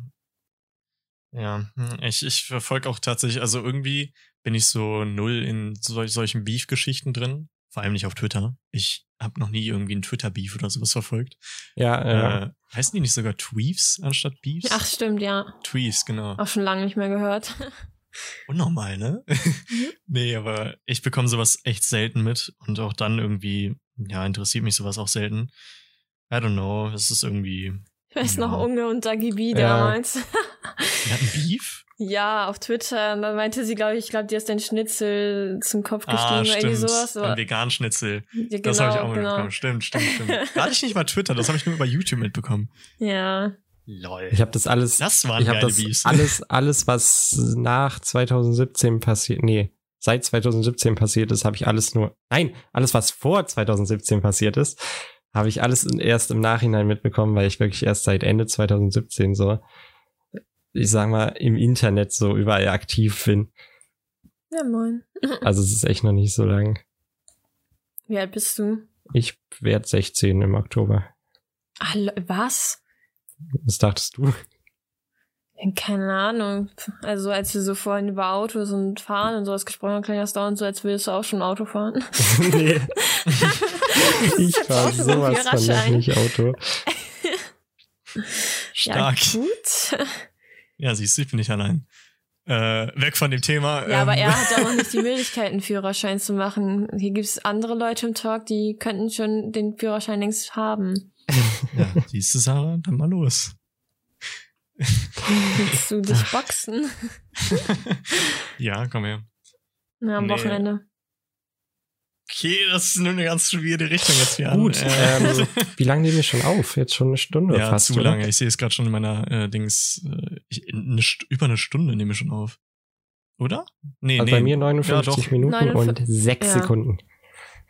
Ja, hm, ich, ich verfolge auch tatsächlich, also irgendwie bin ich so null in sol solchen Beef-Geschichten drin. Vor allem nicht auf Twitter. Ich habe noch nie irgendwie einen Twitter-Beef oder sowas verfolgt.
Ja, ja.
Äh, heißen die nicht sogar Tweefs anstatt Beefs?
Ach, stimmt, ja.
Tweefs, genau.
Auch schon lange nicht mehr gehört.
Unnormal, ne? nee, aber ich bekomme sowas echt selten mit und auch dann irgendwie, ja, interessiert mich sowas auch selten. I don't know, es ist irgendwie.
Ich weiß
Ja.
noch Unge und Dagi B
Ja.
damals.
Wir hatten Beef?
Ja, auf Twitter. Und dann meinte sie, glaube ich, ich glaube, die ist dein Schnitzel zum Kopf gestiegen
Ah,
oder irgendwie
stimmt.
sowas.
Ein Vegan-Schnitzel.
ja, genau,
das habe ich auch
genau.
mitbekommen. Stimmt, stimmt, stimmt. Da hatte ich nicht mal Twitter, das habe ich nur über YouTube mitbekommen.
Ja.
Lol.
Ich habe das alles,
das waren
ich
geile
das
Beefs.
alles, alles, was nach 2017 passiert, nee, seit 2017 passiert ist, habe ich alles nur, nein, alles, was vor 2017 passiert ist, habe ich alles erst im Nachhinein mitbekommen, weil ich wirklich erst seit Ende 2017 so, ich sag mal, im Internet so überall aktiv bin.
Ja, moin.
Also es ist echt noch nicht so lang.
Wie alt bist du?
Ich werde 16 im Oktober.
Le- was?
Was dachtest du?
Keine Ahnung. Also als wir so vorhin über Autos und Fahren und sowas gesprochen haben, klang das dauernd so, als würdest du auch schon Auto fahren.
nee. ich fahre sowas von nicht Auto.
Stark.
Ja, gut.
Ja, siehst du, ich bin nicht allein. Äh, weg von dem Thema.
Ja, aber
ähm,
er hat auch noch nicht die Möglichkeit, einen Führerschein zu machen. Hier gibt es andere Leute im Talk, die könnten schon den Führerschein längst haben.
ja, siehst du, Sarah, dann mal los.
Willst du dich boxen?
ja, komm her.
Na, am
Nee.
Wochenende.
Okay, das ist nur eine ganz schwierige Richtung jetzt hier
Gut,
an. Äh,
ähm, wie lange nehmen wir schon auf? Jetzt schon eine Stunde
ja,
fast,
zu
oder?
lange. Ich sehe es gerade schon in meiner äh, Dings. Äh, ich, eine, über eine Stunde nehme ich schon auf. Oder? Nee,
Also
nee.
bei mir 59
Ja.
Minuten
49
und 6
ja.
Sekunden.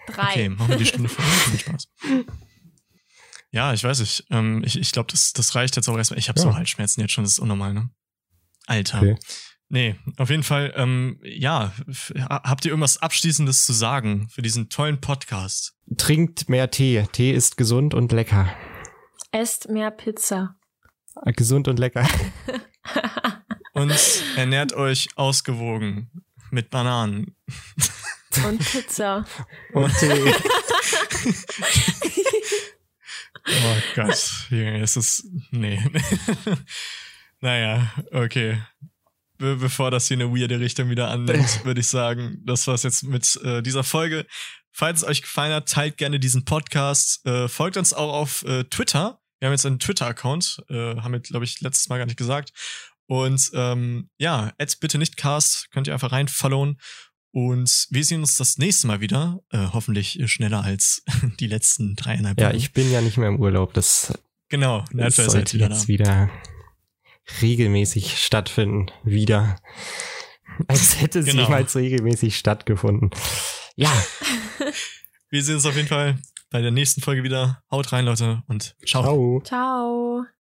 Drei.
Okay, machen wir die Stunde voll. Viel Spaß. Ja, ich weiß nicht. Ähm, ich ich glaube, das, das reicht jetzt auch erstmal. Ich habe
Ja.
so Halsschmerzen jetzt schon, das ist unnormal, ne? Alter.
Okay.
Nee, auf jeden Fall, ähm, ja, habt ihr irgendwas Abschließendes zu sagen für diesen tollen Podcast?
Trinkt mehr Tee. Tee ist gesund und lecker.
Esst mehr Pizza.
Äh, Gesund und lecker.
Und ernährt euch ausgewogen mit Bananen.
Und Pizza.
Und Tee.
Oh Gott, Junge, es ist. Nee. naja, okay. Be bevor das hier eine weirde Richtung wieder annimmt, würde ich sagen, das war's jetzt mit äh, dieser Folge. Falls es euch gefallen hat, teilt gerne diesen Podcast. Äh, folgt uns auch auf äh, Twitter. Wir haben jetzt einen Twitter-Account, äh, haben wir, glaube ich, letztes Mal gar nicht gesagt. Und ähm, ja, ads bitte nicht cast, könnt ihr einfach rein followen. Und wir sehen uns das nächste Mal wieder. Äh, hoffentlich schneller als die letzten dreieinhalb
Ja,
Wochen.
ich bin ja nicht mehr im Urlaub. Das,
Genau,
das
ist
sollte
wieder da.
jetzt wieder regelmäßig stattfinden. Wieder. Als hätte es
Genau.
jemals regelmäßig stattgefunden. Ja,
Wir sehen uns auf jeden Fall bei der nächsten Folge wieder. Haut rein, Leute, und ciao.
ciao.
Ciao.